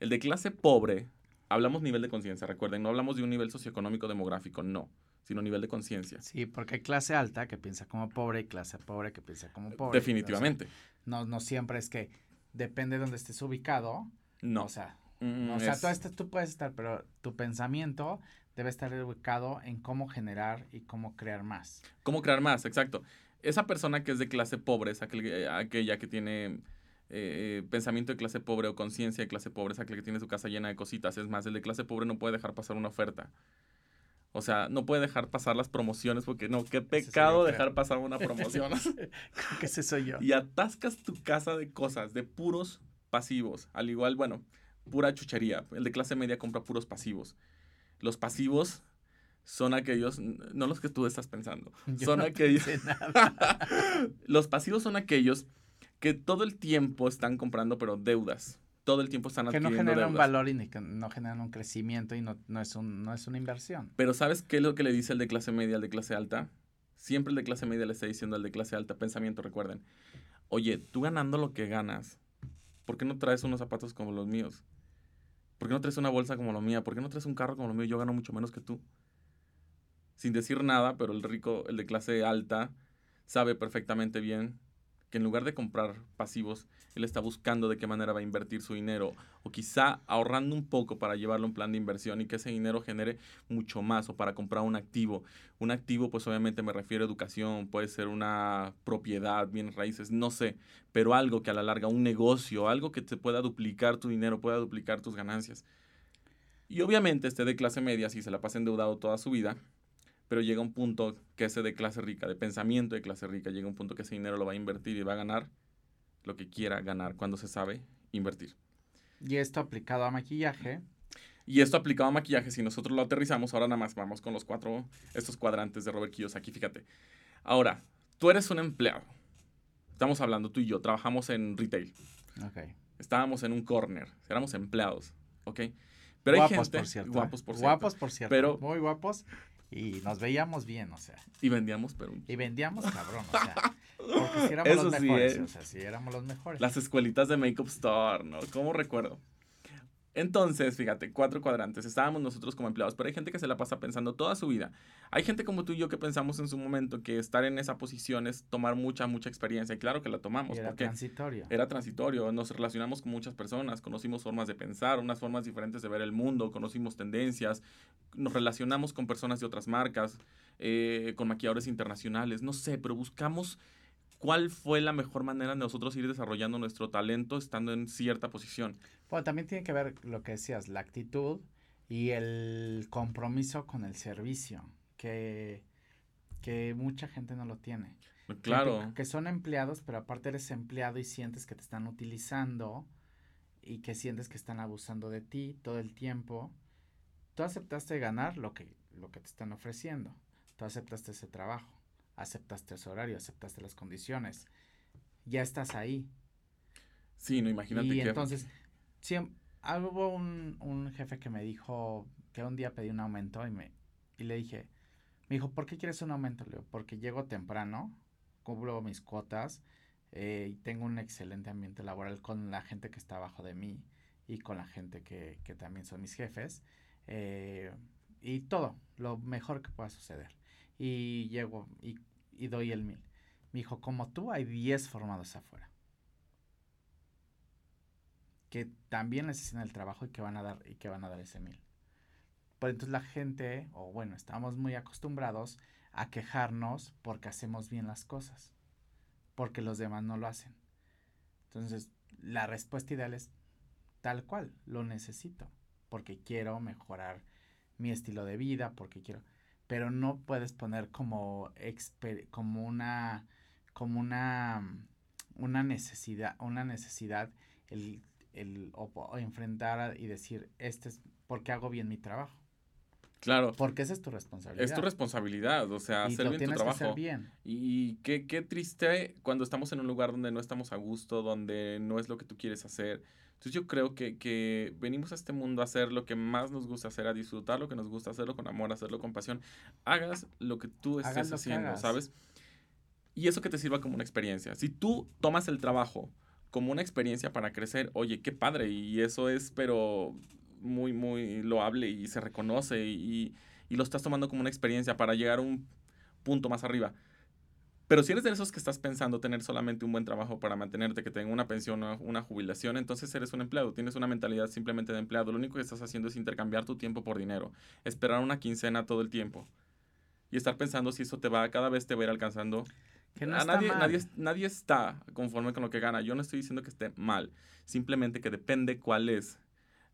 El de clase pobre, hablamos nivel de conciencia, recuerden, no hablamos de un nivel socioeconómico demográfico, no sino nivel de conciencia. Sí, porque hay clase alta que piensa como pobre y clase pobre que piensa como pobre. Definitivamente. no, no siempre es que depende de donde estés ubicado. No. O sea, mm, o sea tú, tú puedes estar, pero tu pensamiento debe estar ubicado en cómo generar y cómo crear más. Cómo crear más, exacto. Esa persona que es de clase pobre es aquel, aquella que tiene eh, pensamiento de clase pobre o conciencia de clase pobre, es aquel que tiene su casa llena de cositas. Es más, el de clase pobre no puede dejar pasar una oferta. O sea, no puede dejar pasar las promociones porque no, qué pecado dejar pasar una promoción. Creo que ese soy yo. Y atascas tu casa de cosas, de puros pasivos. Al igual, bueno, pura chuchería. El de clase media compra puros pasivos. Los pasivos son aquellos, no los que tú estás pensando, son aquellos. los pasivos son aquellos que todo el tiempo están comprando, pero deudas todo el tiempo están adquiriendo Que no generan un valor y no generan un crecimiento y no, no, es un, no es una inversión. Pero ¿sabes qué es lo que le dice el de clase media al de clase alta? Siempre el de clase media le está diciendo al de clase alta, pensamiento, recuerden. Oye, tú ganando lo que ganas, ¿por qué no traes unos zapatos como los míos? ¿Por qué no traes una bolsa como la mía? ¿Por qué no traes un carro como lo mío? Yo gano mucho menos que tú. Sin decir nada, pero el rico, el de clase alta, sabe perfectamente bien que en lugar de comprar pasivos, él está buscando de qué manera va a invertir su dinero o quizá ahorrando un poco para llevarlo a un plan de inversión y que ese dinero genere mucho más o para comprar un activo. Un activo pues obviamente me refiero a educación, puede ser una propiedad, bienes raíces, no sé, pero algo que a la larga, un negocio, algo que te pueda duplicar tu dinero, pueda duplicar tus ganancias. Y obviamente este de clase media, si se la pasa endeudado toda su vida, pero llega un punto que ese de clase rica, de pensamiento de clase rica, llega un punto que ese dinero lo va a invertir y va a ganar lo que quiera ganar cuando se sabe invertir. Y esto aplicado a maquillaje. Y esto aplicado a maquillaje, si nosotros lo aterrizamos, ahora nada más vamos con los cuatro, estos cuadrantes de Robert Kiyosaki, fíjate. Ahora, tú eres un empleado. Estamos hablando tú y yo, trabajamos en retail. Ok. Estábamos en un corner, éramos empleados, ¿ok? Pero guapos, hay gente, por cierto. Guapos, por cierto. Guapos, por cierto. Pero, Muy guapos Y nos veíamos bien, o sea. Y vendíamos, pero... Y vendíamos cabrón, o sea. Porque si éramos los mejores, ¿eh? o sea, si éramos los mejores. Las escuelitas de Makeup Store, ¿no? ¿Cómo recuerdo? Entonces, fíjate, cuatro cuadrantes. Estábamos nosotros como empleados, pero hay gente que se la pasa pensando toda su vida. Hay gente como tú y yo que pensamos en su momento que estar en esa posición es tomar mucha, mucha experiencia. Y claro que la tomamos. era transitorio. Era transitorio. Nos relacionamos con muchas personas, conocimos formas de pensar, unas formas diferentes de ver el mundo, conocimos tendencias, nos relacionamos con personas de otras marcas, eh, con maquilladores internacionales. No sé, pero buscamos cuál fue la mejor manera de nosotros ir desarrollando nuestro talento estando en cierta posición. Bueno, también tiene que ver lo que decías, la actitud y el compromiso con el servicio, que, que mucha gente no lo tiene. Claro. Que, son empleados, pero aparte eres empleado y sientes que te están utilizando y que sientes que están abusando de ti todo el tiempo. Tú aceptaste ganar lo que, lo que te están ofreciendo. Tú aceptaste ese trabajo aceptaste ese horario, aceptaste las condiciones, ya estás ahí. Sí, no, imagínate y entonces, ah, hubo un, un, jefe que me dijo que un día pedí un aumento y, me, y le dije, me dijo, ¿por qué quieres un aumento? Le digo, porque llego temprano, cubro mis cuotas eh, y tengo un excelente ambiente laboral con la gente que está abajo de mí y con la gente que, que también son mis jefes. Eh, y todo, lo mejor que pueda suceder y llego y, doy el mil. Me dijo, como tú, hay 10 formados afuera. Que también necesitan el trabajo y que van a dar, y que van a dar ese mil. Pero entonces la gente, o bueno, estamos muy acostumbrados a quejarnos porque hacemos bien las cosas. Porque los demás no lo hacen. Entonces, la respuesta ideal es tal cual, lo necesito. Porque quiero mejorar mi estilo de vida, porque quiero pero no puedes poner como, como una, como una, una necesidad, una necesidad el, el o, enfrentar y decir, este es porque hago bien mi trabajo. Claro. Porque esa es tu responsabilidad. Es tu responsabilidad, o sea, hacer bien tu trabajo. Que hacer bien. Y qué, qué triste cuando estamos en un lugar donde no estamos a gusto, donde no es lo que tú quieres hacer. Entonces yo creo que, que, venimos a este mundo a hacer lo que más nos gusta hacer, a disfrutar lo que nos gusta, hacerlo con amor, hacerlo con pasión. Hagas lo que tú estés haciendo, ¿sabes? Y eso que te sirva como una experiencia. Si tú tomas el trabajo como una experiencia para crecer, oye, qué padre. Y eso es, pero muy, muy loable y se reconoce y, y lo estás tomando como una experiencia para llegar a un punto más arriba. Pero si eres de esos que estás pensando tener solamente un buen trabajo para mantenerte, que tenga una pensión o una jubilación, entonces eres un empleado, tienes una mentalidad simplemente de empleado. Lo único que estás haciendo es intercambiar tu tiempo por dinero, esperar una quincena todo el tiempo y estar pensando si eso te va, cada vez te va a ir alcanzando. Que no nadie, nadie, nadie está conforme con lo que gana. Yo no estoy diciendo que esté mal, simplemente que depende cuál es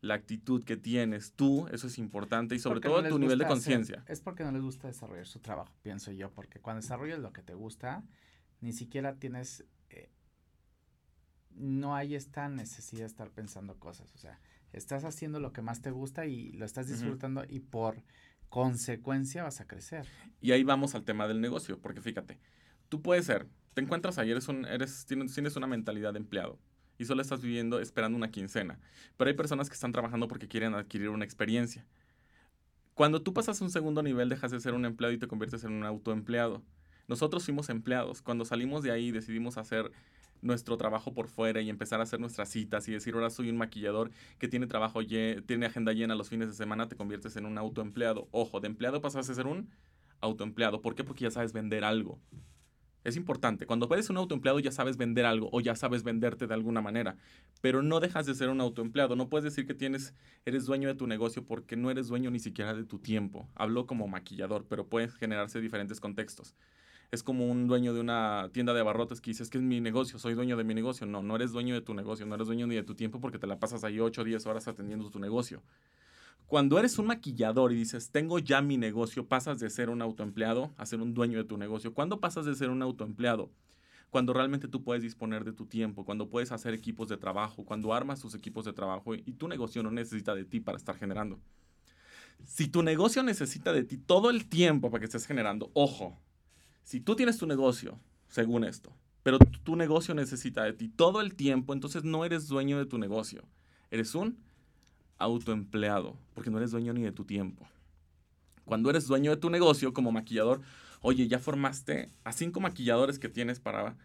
la actitud que tienes tú, eso es importante y sobre todo tu nivel de conciencia. Es porque no les gusta desarrollar su trabajo, pienso yo, porque cuando desarrollas lo que te gusta, ni siquiera tienes, eh, no hay esta necesidad de estar pensando cosas, o sea, estás haciendo lo que más te gusta y lo estás disfrutando y por consecuencia vas a crecer. Y ahí vamos al tema del negocio, porque fíjate, tú puedes ser, te encuentras ahí, eres un, eres, tienes, tienes una mentalidad de empleado y solo estás viviendo esperando una quincena. Pero hay personas que están trabajando porque quieren adquirir una experiencia. Cuando tú pasas a un segundo nivel, dejas de ser un empleado y te conviertes en un autoempleado. Nosotros fuimos empleados. Cuando salimos de ahí decidimos hacer nuestro trabajo por fuera y empezar a hacer nuestras citas y decir, ahora soy un maquillador que tiene trabajo, tiene agenda llena los fines de semana, te conviertes en un autoempleado. Ojo, de empleado pasas a ser un autoempleado. ¿Por qué? Porque ya sabes vender algo. Es importante. Cuando eres un autoempleado ya sabes vender algo o ya sabes venderte de alguna manera, pero no dejas de ser un autoempleado. No puedes decir que tienes, eres dueño de tu negocio porque no eres dueño ni siquiera de tu tiempo. Hablo como maquillador, pero pueden generarse diferentes contextos. Es como un dueño de una tienda de abarrotes que dices que es mi negocio, soy dueño de mi negocio. No, no eres dueño de tu negocio, no eres dueño ni de tu tiempo porque te la pasas ahí 8 o 10 horas atendiendo tu negocio. Cuando eres un maquillador y dices, tengo ya mi negocio, pasas de ser un autoempleado a ser un dueño de tu negocio. ¿Cuándo pasas de ser un autoempleado? Cuando realmente tú puedes disponer de tu tiempo, cuando puedes hacer equipos de trabajo, cuando armas tus equipos de trabajo y tu negocio no necesita de ti para estar generando. Si tu negocio necesita de ti todo el tiempo para que estés generando, ojo, si tú tienes tu negocio, según esto, pero tu negocio necesita de ti todo el tiempo, entonces no eres dueño de tu negocio. Eres un autoempleado, porque no eres dueño ni de tu tiempo. Cuando eres dueño de tu negocio como maquillador, oye, ya formaste a cinco maquilladores que tienes para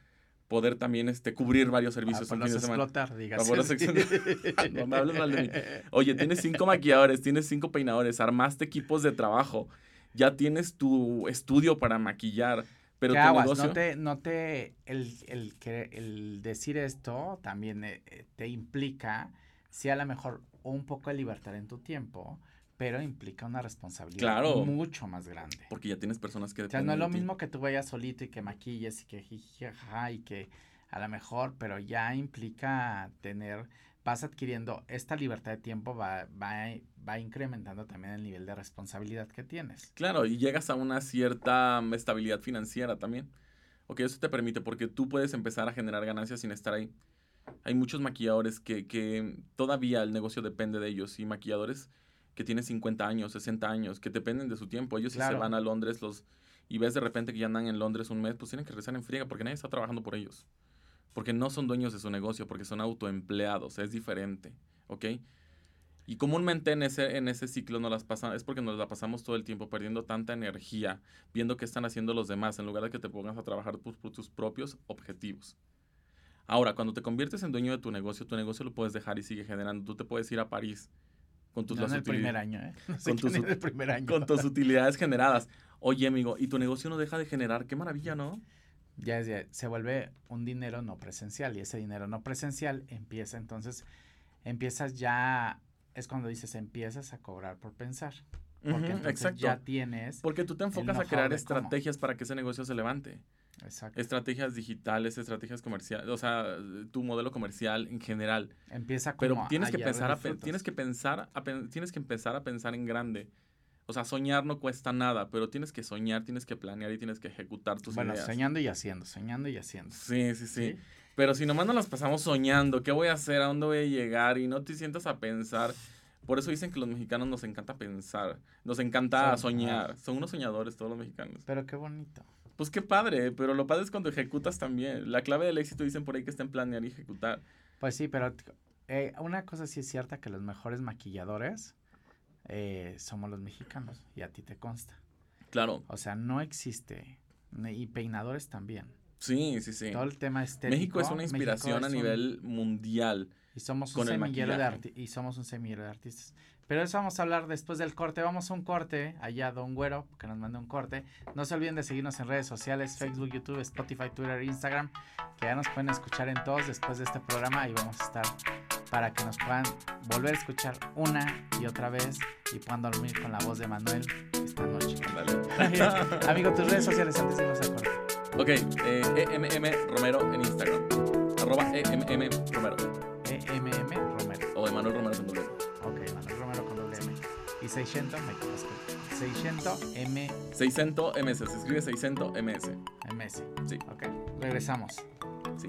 poder también este, cubrir varios servicios para explotar, no me hables mal de mí. Oye, tienes cinco maquilladores, tienes cinco peinadores, armaste equipos de trabajo, ya tienes tu estudio para maquillar, pero tu negocio... No te, no te, el, el, el decir esto también eh, te implica, si a lo mejor un poco de libertad en tu tiempo, pero implica una responsabilidad mucho más grande. Porque ya tienes personas que... O sea, no es lo mismo que tú vayas solito y que maquilles y que jijaja y que a lo mejor, pero ya implica tener, vas adquiriendo esta libertad de tiempo, va, va, va incrementando también el nivel de responsabilidad que tienes. Claro, y llegas a una cierta estabilidad financiera también. Ok, eso te permite porque tú puedes empezar a generar ganancias sin estar ahí. Hay muchos maquilladores que, que todavía el negocio depende de ellos y maquilladores que tienen 50 años, 60 años, que dependen de su tiempo. Ellos si se van a Londres los y ves de repente que ya andan en Londres un mes, pues tienen que regresar en friega porque nadie está trabajando por ellos. Porque no son dueños de su negocio, porque son autoempleados, es diferente, ¿ok? Y comúnmente en ese, en ese ciclo nos las pasan, es porque nos la pasamos todo el tiempo perdiendo tanta energía, viendo qué están haciendo los demás, en lugar de que te pongas a trabajar por, por tus propios objetivos. Ahora, cuando te conviertes en dueño de tu negocio, tu negocio lo puedes dejar y sigue generando. Tú te puedes ir a París con tus no primer año, ¿eh? con, tus, primer año. con tus utilidades generadas. Oye, amigo, y tu negocio no deja de generar. Qué maravilla, ¿no? Ya, ya se vuelve un dinero no presencial y ese dinero no presencial empieza entonces, empiezas ya, es cuando dices, empiezas a cobrar por pensar. Porque entonces ya tienes. Porque tú te enfocas a crear estrategias para que ese negocio se levante. Exacto. Estrategias digitales, estrategias comerciales, o sea, tu modelo comercial en general. Empieza como Pero tienes que pensar a, tienes que pensar a, tienes que empezar a pensar en grande. O sea, soñar no cuesta nada, pero tienes que soñar, tienes que planear y tienes que ejecutar tus ideas. Bueno, soñando y haciendo, soñando y haciendo. Sí, sí, sí, Pero si nomás nos las pasamos soñando, ¿qué voy a hacer? ¿A dónde voy a llegar? Y no te sientas a pensar. Por eso dicen que los mexicanos nos encanta pensar, nos encanta soñar. Son unos soñadores todos los mexicanos. Pero qué bonito. Pues qué padre, pero lo padre es cuando ejecutas también. La clave del éxito dicen por ahí que está en planear y ejecutar. Pues sí, pero eh, una cosa sí es cierta que los mejores maquilladores eh, somos los mexicanos y a ti te consta. Claro. O sea, no existe y peinadores también. Sí, sí, sí. Todo el tema estético. México es una inspiración a nivel mundial. Y somos un semillero de y somos un semillero de artistas. Pero eso vamos a hablar después del corte. Vamos a un corte. Allá Don Güero, que nos mande un corte. No se olviden de seguirnos en redes sociales, Facebook, YouTube, Spotify, Twitter, Instagram. Que ya nos pueden escuchar en todos después de este programa. Y vamos a estar para que nos puedan volver a escuchar una y otra vez. Y puedan dormir con la voz de Manuel esta noche. Amigo, tus redes sociales antes de irnos al corte. Ok, eh, EMM Romero en Instagram. Arroba EMM Romero. 600, me conozco. 600 M. 600 MS, se escribe 600 MS. MS. Sí. Ok, regresamos. Sí.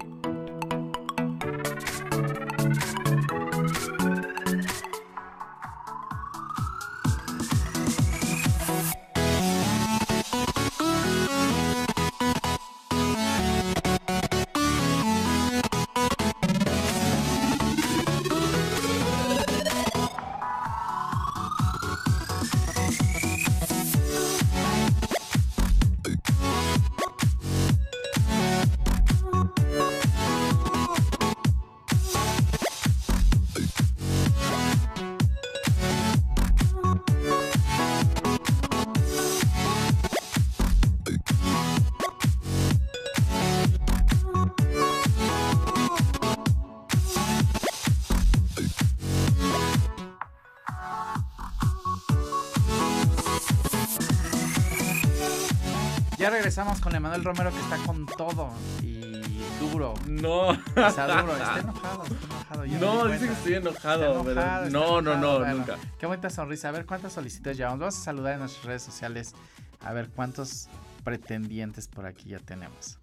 Regresamos con Emanuel Romero que está con todo y duro. No. Está duro, está enojado, está enojado. no, dice que estoy enojado. no, no, no, nunca. Qué bonita sonrisa. A ver cuántas solicitudes llevamos. Vamos a saludar en nuestras redes sociales. A ver cuántos pretendientes por aquí ya tenemos.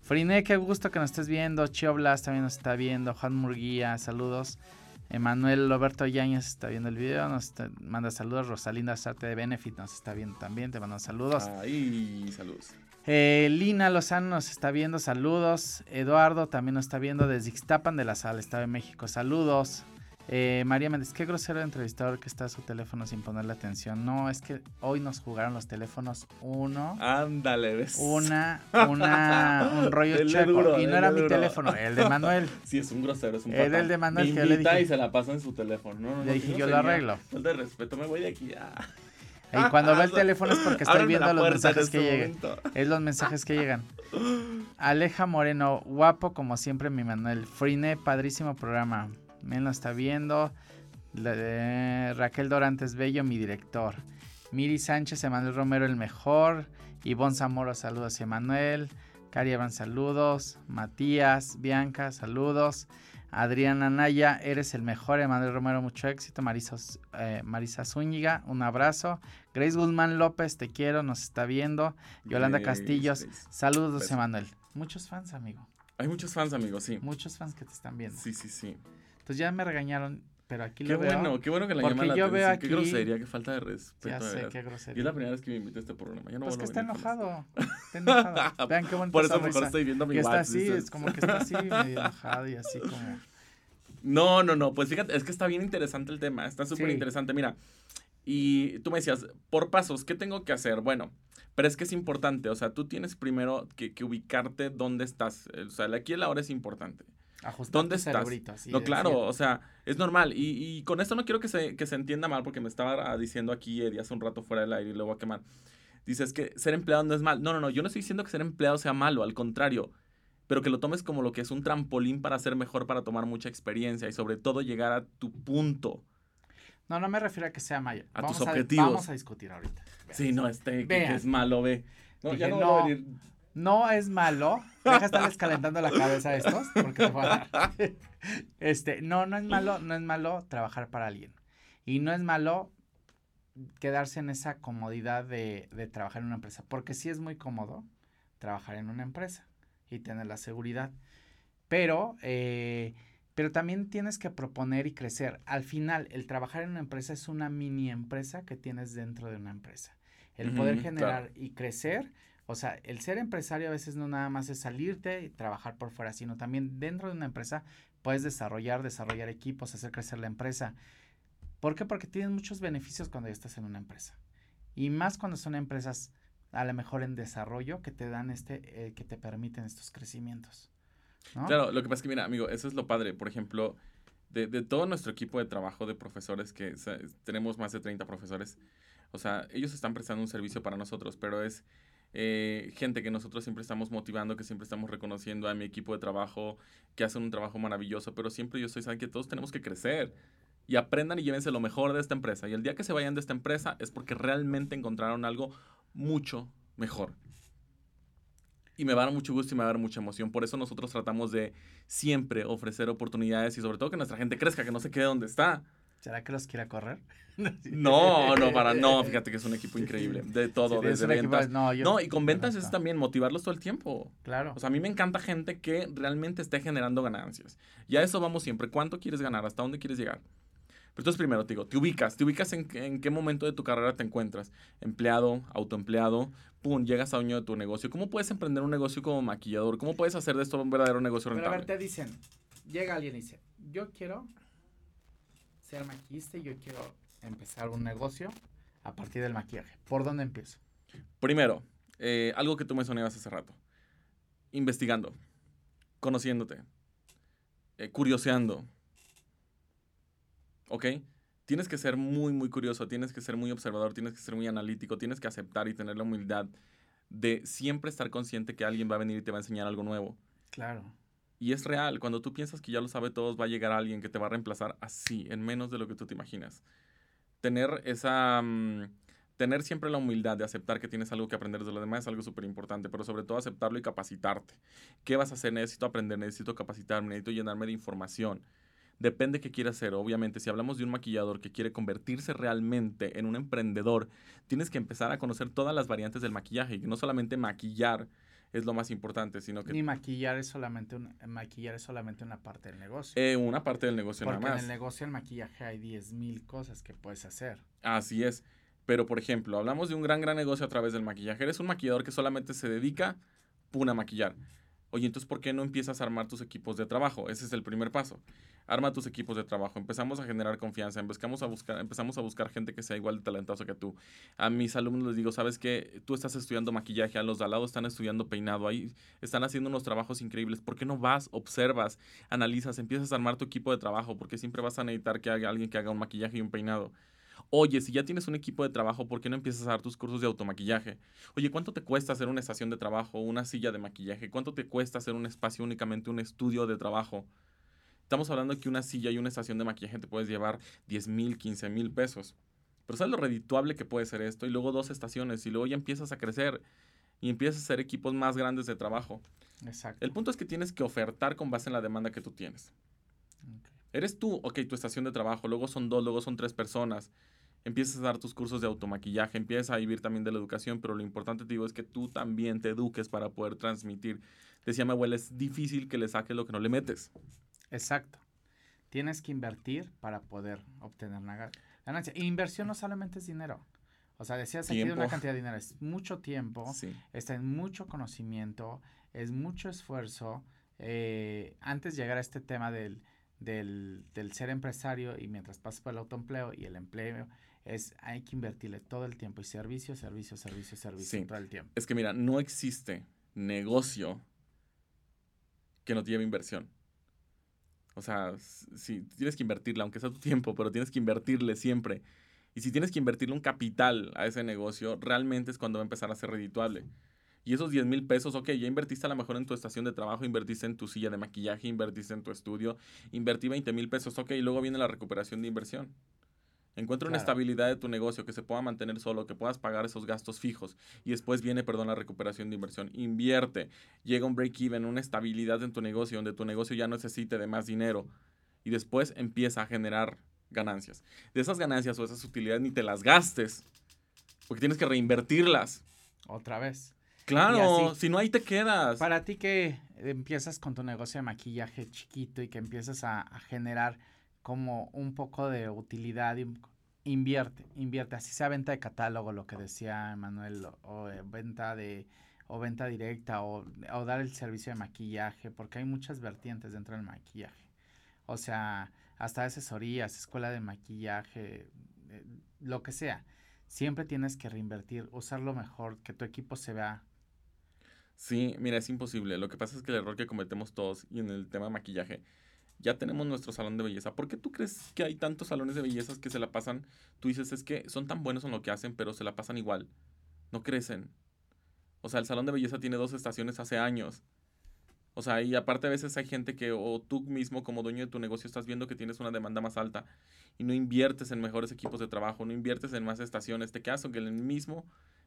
Frine, qué gusto que nos estés viendo. Chio Blas también nos está viendo. Juan Murguía, saludos. Emanuel Roberto Yáñez está viendo el video, nos manda saludos. Rosalinda Sarte de Benefit nos está viendo también, te mando saludos. Ay, saludos. Eh, Lina Lozano nos está viendo, saludos. Eduardo también nos está viendo desde Ixtapan de la Sala, Estado de México, saludos. Eh, María Méndez, qué grosero entrevistador que está a su teléfono sin ponerle atención. No, es que hoy nos jugaron los teléfonos uno. Ándale, ves. Una, una, un rollo chueco. y no era mi teléfono, el de Manuel. Sí, es un grosero, es un Era el de Manuel me que le dije. y se la pasa en su teléfono. No, no, le dije, yo lo arreglo. de respeto, me voy de aquí ya. Y cuando ve el teléfono es porque estoy viendo los mensajes que este llegan. Es los mensajes que llegan. Aleja Moreno, guapo como siempre mi Manuel. Frine, padrísimo programa. Me lo está viendo. Raquel Dorantes Bello, mi director. Miri Sánchez, Emanuel Romero, el mejor. Ivonne Zamora, saludos Emanuel. Cari Evan, saludos. Matías, Bianca, saludos. Adriana Naya, eres el mejor. Emanuel Romero, mucho éxito. Marisa, eh, Marisa Zúñiga, un abrazo. Grace Guzmán López, te quiero, nos está viendo. Yolanda Castillos, saludos, Emanuel. Muchos fans, amigo. Hay muchos fans, amigo, sí. Muchos fans que te están viendo. Sí, sí, sí. Entonces ya me regañaron, pero aquí qué lo veo. Bueno, qué bueno que la llaman la yo veo aquí, Qué grosería, qué falta de respeto. Ya sé, qué grosería. Y es la primera vez que me invité a este programa. Ya no pues que está enojado. Está enojado. Vean qué bonito Por eso mejor estoy viendo mi Y está así, es como que está así, medio enojado y así como... No, no, no. Pues fíjate, es que está bien interesante el tema. Está súper interesante. Mira, y tú me decías, por pasos, ¿qué tengo que hacer? Bueno, pero es que es importante. O sea, tú tienes primero que, que ubicarte dónde estás. O sea, aquí a la hora es importante. Ajustar ¿Dónde estás? no, claro, o sea, es normal. Y, y, con esto no quiero que se, que se entienda mal, porque me estaba diciendo aquí Eddie hace un rato fuera del aire y lo voy a quemar. Dices que ser empleado no es mal. No, no, no. Yo no estoy diciendo que ser empleado sea malo. Al contrario pero que lo tomes como lo que es un trampolín para ser mejor, para tomar mucha experiencia y sobre todo llegar a tu punto. No, no me refiero a que sea mayor. A tus objetivos. vamos a discutir ahorita. Sí, no, este que, es malo, ve. No, ya no, no, no, es malo. Deja estarles calentando la cabeza a estos, porque te voy a dar. Este, no, no es malo, no es malo trabajar para alguien. Y no es malo quedarse en esa comodidad de, de trabajar en una empresa, porque sí es muy cómodo trabajar en una empresa y tener la seguridad. Pero, eh, pero también tienes que proponer y crecer. Al final, el trabajar en una empresa es una mini empresa que tienes dentro de una empresa. El poder generar y crecer, o sea, el ser empresario a veces no nada más es salirte y trabajar por fuera, sino también dentro de una empresa puedes desarrollar, desarrollar equipos, hacer crecer la empresa. ¿Por qué? Porque tienes muchos beneficios cuando ya estás en una empresa. Y más cuando son empresas a lo mejor en desarrollo que te dan este, eh, que te permiten estos crecimientos. Claro, lo que pasa es que, mira, amigo, eso es lo padre. Por ejemplo, de, de todo nuestro equipo de trabajo de profesores, que tenemos más de 30 profesores, o sea, ellos están prestando un servicio para nosotros, pero es eh, gente que nosotros siempre estamos motivando, que siempre estamos reconociendo a mi equipo de trabajo, que hacen un trabajo maravilloso, pero siempre yo estoy saben que todos tenemos que crecer y aprendan y llévense lo mejor de esta empresa. Y el día que se vayan de esta empresa es porque realmente encontraron algo mucho mejor. Y me va a mucho gusto y me va a dar mucha emoción. Por eso nosotros tratamos de siempre ofrecer oportunidades y sobre todo que nuestra gente crezca, que no se quede donde está. ¿Será que los quiera correr? No, no, para, no, fíjate que es un equipo increíble. De todo, desde ventas. no, no, y con ventas es también motivarlos todo el tiempo. Claro. O sea, a mí me encanta gente que realmente esté generando ganancias. Y a eso vamos siempre. ¿Cuánto quieres ganar? ¿Hasta dónde quieres llegar? Pero entonces primero te digo, te ubicas, te ubicas en, en, qué momento de tu carrera te encuentras. Empleado, autoempleado, pum, llegas a dueño de tu negocio. ¿Cómo puedes emprender un negocio como maquillador? ¿Cómo puedes hacer de esto un verdadero negocio rentable? Pero a ver, te dicen, llega alguien y dice, yo quiero ser maquillista y yo quiero empezar un negocio a partir del maquillaje. ¿Por dónde empiezo? Primero, eh, algo que tú mencionabas hace rato. Investigando, conociéndote, eh, curioseando, ¿ok? Tienes que ser muy, muy curioso, tienes que ser muy observador, tienes que ser muy analítico, tienes que aceptar y tener la humildad de siempre estar consciente que alguien va a venir y te va a enseñar algo nuevo. Claro. Y es real, cuando tú piensas que ya lo sabe todo, va a llegar alguien que te va a reemplazar así, en menos de lo que tú te imaginas. Tener esa... Mm, tener siempre la humildad de aceptar que tienes algo que aprender de los demás es algo súper importante, pero sobre todo aceptarlo y capacitarte. ¿Qué vas a hacer? Necesito aprender, necesito capacitarme, necesito llenarme de información. Depende qué quiera hacer. Obviamente, si hablamos de un maquillador que quiere convertirse realmente en un emprendedor, tienes que empezar a conocer todas las variantes del maquillaje y no solamente maquillar es lo más importante, sino que... Ni maquillar es solamente, un, maquillar es solamente una parte del negocio. Eh, una parte del negocio nada más. en el negocio del maquillaje hay 10.000 cosas que puedes hacer. Así es. Pero, por ejemplo, hablamos de un gran, gran negocio a través del maquillaje. Eres un maquillador que solamente se dedica, a maquillar. Oye, entonces, ¿por qué no empiezas a armar tus equipos de trabajo? Ese es el primer paso. arma tus equipos de trabajo, empezamos a generar confianza, empezamos a buscar, empezamos a buscar gente que sea igual de talentosa que tú. A mis alumnos les digo, sabes que tú estás estudiando maquillaje, a los de al lado están estudiando peinado, ahí están haciendo unos trabajos increíbles. ¿Por qué no vas, observas, analizas, empiezas a armar tu equipo de trabajo? Porque siempre vas a necesitar que haya alguien que haga un maquillaje y un peinado. Oye, si ya tienes un equipo de trabajo, ¿por qué no empiezas a dar tus cursos de automaquillaje? Oye, ¿cuánto te cuesta hacer una estación de trabajo, una silla de maquillaje? ¿Cuánto te cuesta hacer un espacio únicamente, un estudio de trabajo? Estamos hablando que una silla y una estación de maquillaje te puedes llevar 10 mil, 15 mil pesos. Pero ¿sabes lo redituable que puede ser esto? Y luego dos estaciones y luego ya empiezas a crecer y empiezas a hacer equipos más grandes de trabajo. Exacto. El punto es que tienes que ofertar con base en la demanda que tú tienes. Eres tú, ok, tu estación de trabajo, luego son dos, luego son tres personas. Empiezas a dar tus cursos de automaquillaje, empiezas a vivir también de la educación, pero lo importante, te digo, es que tú también te eduques para poder transmitir. Decía mi abuela, es difícil que le saques lo que no le metes. Exacto. Tienes que invertir para poder obtener una ganancia. inversión no solamente es dinero. O sea, decías aquí de una cantidad de dinero, es mucho tiempo, está en mucho conocimiento, es mucho esfuerzo. Eh, antes de llegar a este tema del, del, del, ser empresario y mientras pasas por el autoempleo y el empleo, es hay que invertirle todo el tiempo y servicio, servicio, servicio, servicio todo el tiempo. Es que mira, no existe negocio que no lleve inversión. O sea, si tienes que invertirle, aunque sea tu tiempo, pero tienes que invertirle siempre. Y si tienes que invertirle un capital a ese negocio, realmente es cuando va a empezar a ser redituable. Y esos 10 mil pesos, ok, ya invertiste a lo mejor en tu estación de trabajo, invertiste en tu silla de maquillaje, invertiste en tu estudio, invertí 20 mil pesos, ok, y luego viene la recuperación de inversión. Encuentra una estabilidad de tu negocio que se pueda mantener solo, que puedas pagar esos gastos fijos. Y después viene, perdón, la recuperación de inversión. Invierte. Llega un break-even, una estabilidad en tu negocio, donde tu negocio ya no necesite de más dinero. Y después empieza a generar ganancias. De esas ganancias o esas utilidades ni te las gastes, porque tienes que reinvertirlas. Otra vez. Claro, si no ahí te quedas. Para ti que empiezas con tu negocio de maquillaje chiquito y que empiezas a, a generar como un poco de utilidad, invierte, invierte, así sea venta de catálogo, lo que decía Manuel, o, eh, venta de o venta directa o, o, dar el servicio de maquillaje, porque hay muchas vertientes dentro del maquillaje. O sea, hasta asesorías, escuela de maquillaje, eh, lo que sea. Siempre tienes que reinvertir, usarlo mejor, que tu equipo se vea. Sí, mira, es imposible. Lo que pasa es que el error que cometemos todos y en el tema de maquillaje ya tenemos nuestro salón de belleza. ¿Por qué tú crees que hay tantos salones de bellezas que se la pasan? Tú dices, es que son tan buenos en lo que hacen, pero se la pasan igual. No crecen. O sea, el salón de belleza tiene dos estaciones hace años. O sea, y aparte a veces hay gente que, o tú mismo como dueño de tu negocio, estás viendo que tienes una demanda más alta y no inviertes en mejores equipos de trabajo, no inviertes en más estaciones, te quedas con el mismo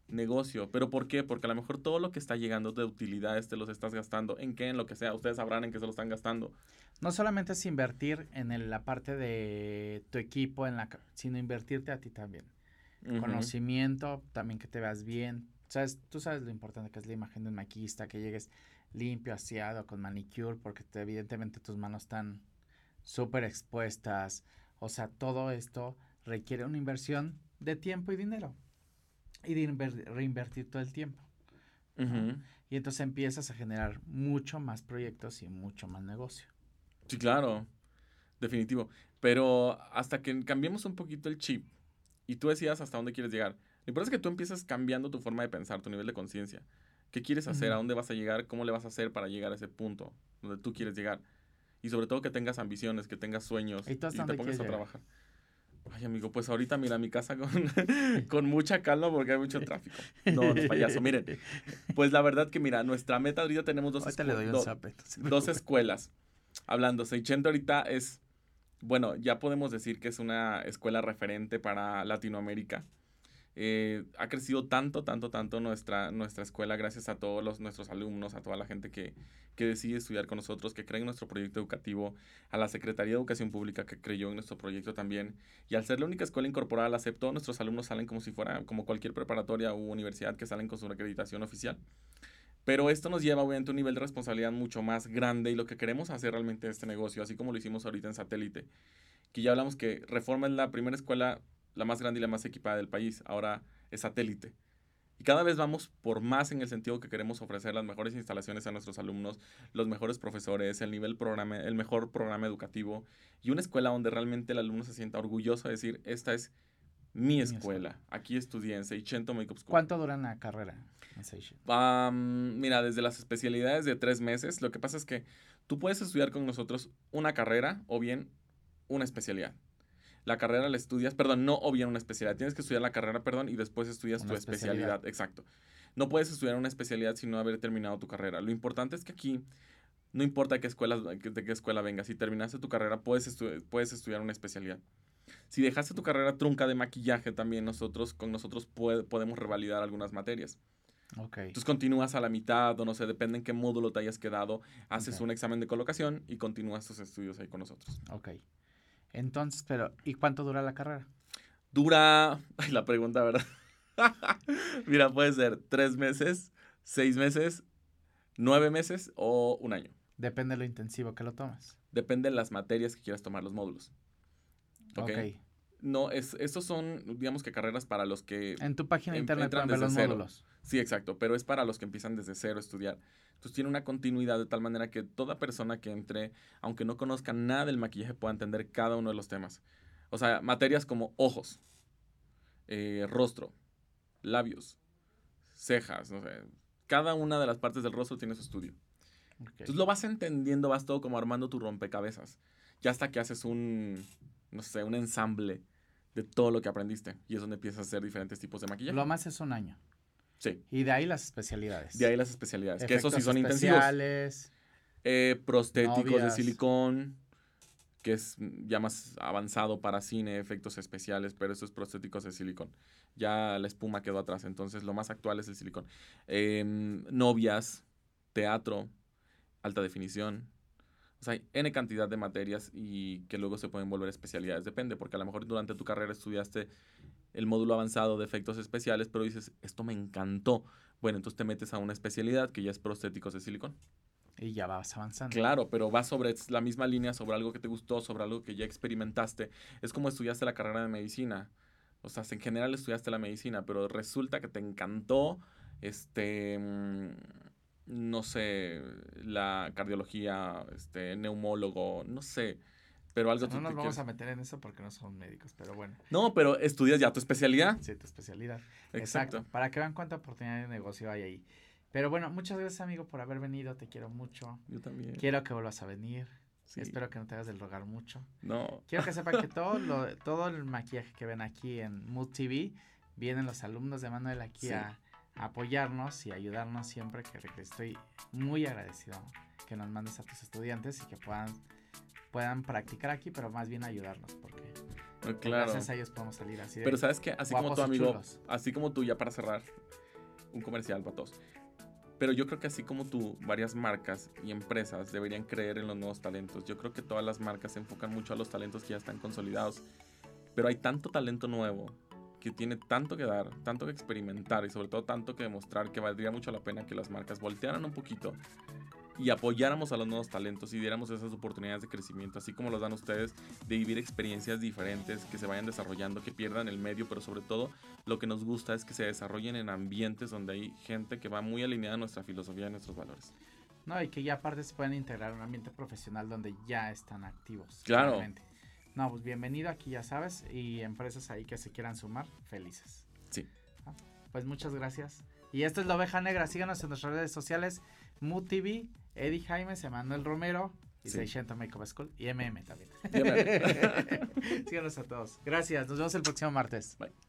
negocio. ¿Pero por qué? Porque a lo mejor todo lo que está llegando de utilidades te los estás gastando. ¿En qué? En lo que sea. Ustedes sabrán en qué se lo están gastando. No solamente es invertir en la parte de tu equipo, en la, sino invertirte a ti también. Conocimiento, también que te veas bien. ¿Sabes? Tú sabes lo importante que es la imagen de un maquillista, que llegues limpio, aseado, con manicure, porque evidentemente tus manos están súper expuestas. O sea, todo esto requiere una inversión de tiempo y dinero y de reinvertir todo el tiempo. Y entonces empiezas a generar mucho más proyectos y mucho más negocio. Sí, claro, definitivo. Pero hasta que cambiemos un poquito el chip y tú decidas hasta dónde quieres llegar, lo importante es que tú empieces cambiando tu forma de pensar, tu nivel de conciencia. ¿Qué quieres hacer? ¿A dónde vas a llegar? ¿Cómo le vas a hacer para llegar a ese punto donde tú quieres llegar? Y sobre todo que tengas ambiciones, que tengas sueños y, te pongas a trabajar. Ay, amigo, pues ahorita mira mi casa con, con mucha calma porque hay mucho tráfico. No, no, payaso. Miren, pues la verdad que mira, nuestra meta ahorita tenemos dos, dos escuelas. Hablando, Seichento ahorita es, bueno, ya podemos decir que es una escuela referente para Latinoamérica. Eh, ha crecido tanto, tanto, tanto nuestra, nuestra escuela gracias a todos los, nuestros alumnos, a toda la gente que, que decide estudiar con nosotros, que cree en nuestro proyecto educativo, a la Secretaría de Educación Pública que creyó en nuestro proyecto también. Y al ser la única escuela incorporada al ACEP, todos nuestros alumnos salen como si fuera como cualquier preparatoria u universidad que salen con su acreditación oficial. Pero esto nos lleva obviamente a un nivel de responsabilidad mucho más grande y lo que queremos hacer realmente en este negocio, así como lo hicimos ahorita en satélite, que ya hablamos que Reforma es la primera escuela la más grande y la más equipada del país. Ahora es satélite. Y cada vez vamos por más en el sentido que queremos ofrecer las mejores instalaciones a nuestros alumnos, los mejores profesores, el nivel programa, el mejor programa educativo y una escuela donde realmente el alumno se sienta orgulloso de decir, esta es mi escuela. Aquí estudié en Seicento Makeup School. ¿Cuánto dura la carrera en mira, desde las especialidades de tres meses, lo que pasa es que tú puedes estudiar con nosotros una carrera o bien una especialidad. La carrera la estudias, perdón, no o bien una especialidad. Tienes que estudiar la carrera, perdón, y después estudias tu especialidad. Exacto. No puedes estudiar una especialidad sin no haber terminado tu carrera. Lo importante es que aquí no importa qué escuela, de qué escuela vengas, si terminaste tu carrera, puedes, puedes estudiar una especialidad. Si dejaste tu carrera trunca de maquillaje, también nosotros, con nosotros podemos revalidar algunas materias. Okay. Entonces continúas a la mitad o no sé, depende en qué módulo te hayas quedado, haces un examen de colocación y continúas tus estudios ahí con nosotros. Ok. Entonces, pero, ¿y cuánto dura la carrera? Dura, ay, la pregunta, ¿verdad? Mira, puede ser tres meses, seis meses, nueve meses o un año. Depende de lo intensivo que lo tomas. Depende de las materias que quieras tomar los módulos. Ok. No, es, estos son, digamos que carreras para los que... En tu página de internet entran desde los cero. Sí, exacto, pero es para los que empiezan desde cero a estudiar. Entonces tiene una continuidad de tal manera que toda persona que entre, aunque no conozca nada del maquillaje, pueda entender cada uno de los temas. O sea, materias como ojos, eh, rostro, labios, cejas, no sé. Cada una de las partes del rostro tiene su estudio. Entonces lo vas entendiendo, vas todo como armando tu rompecabezas. Ya hasta que haces un, no sé, un ensamble de todo lo que aprendiste. Y es donde empiezas a hacer diferentes tipos de maquillaje. Lo más es un año. Sí. Y de ahí las especialidades. De ahí las especialidades. que esos sí son intensivos. Eh, prostéticos de silicón, que es ya más avanzado para cine, efectos especiales, pero esos prostéticos de silicón. Ya la espuma quedó atrás, entonces lo más actual es el silicón. Em, novias, teatro, alta definición, o sea, hay N cantidad de materias y que luego se pueden volver especialidades. Depende, porque a lo mejor durante tu carrera estudiaste el módulo avanzado de efectos especiales, pero dices, esto me encantó. Bueno, entonces te metes a una especialidad que ya es prostéticos de silicón. Y ya vas avanzando. Claro, pero vas sobre la misma línea, sobre algo que te gustó, sobre algo que ya experimentaste. Es como estudiaste la carrera de medicina. O sea, en general estudiaste la medicina, pero resulta que te encantó este mm, no sé, la cardiología, este, neumólogo, no sé. Pero algo No nos vamos a meter en eso porque no son médicos, pero bueno. No, pero estudias ya tu especialidad. Sí, tu especialidad. Exacto. Para que vean cuánta oportunidad de negocio hay ahí. Pero bueno, muchas gracias, amigo, por haber venido. Te quiero mucho. Yo también. Quiero que vuelvas a venir. Espero que no te hagas del rogar mucho. No. Quiero que sepan que todo, lo, todo el maquillaje que ven aquí en Mood TV vienen los alumnos de Manuel aquí a apoyarnos y ayudarnos siempre, que estoy muy agradecido que nos mandes a tus estudiantes y que puedan, puedan practicar aquí, pero más bien ayudarnos, porque gracias a ellos podemos salir así. pero sabes que, así como tu amigo, así como tú, ya para cerrar, un comercial para todos. Pero yo creo que así como tú, varias marcas y empresas deberían creer en los nuevos talentos. Yo creo que todas las marcas se enfocan mucho a los talentos que ya están consolidados. Pero hay tanto talento nuevo que tiene tanto que dar, tanto que experimentar y sobre todo tanto que demostrar que valdría mucho la pena que las marcas voltearan un poquito y apoyáramos a los nuevos talentos y diéramos esas oportunidades de crecimiento, así como los dan ustedes, de vivir experiencias diferentes, que se vayan desarrollando, que pierdan el medio, pero sobre todo lo que nos gusta es que se desarrollen en ambientes donde hay gente que va muy alineada a nuestra filosofía y nuestros valores. No, y que ya aparte se pueden integrar en un ambiente profesional donde ya están activos. Claro. No, pues bienvenido aquí, ya sabes, y empresas ahí que se quieran sumar, felices. Sí. Ah, pues muchas gracias. Y esto es La Oveja Negra, síganos en nuestras redes sociales, MUTV, Eddie Jaimes, Emanuel Romero, y sí. Makeup School, y MM también. síganos a todos. Gracias, nos vemos el próximo martes. Bye.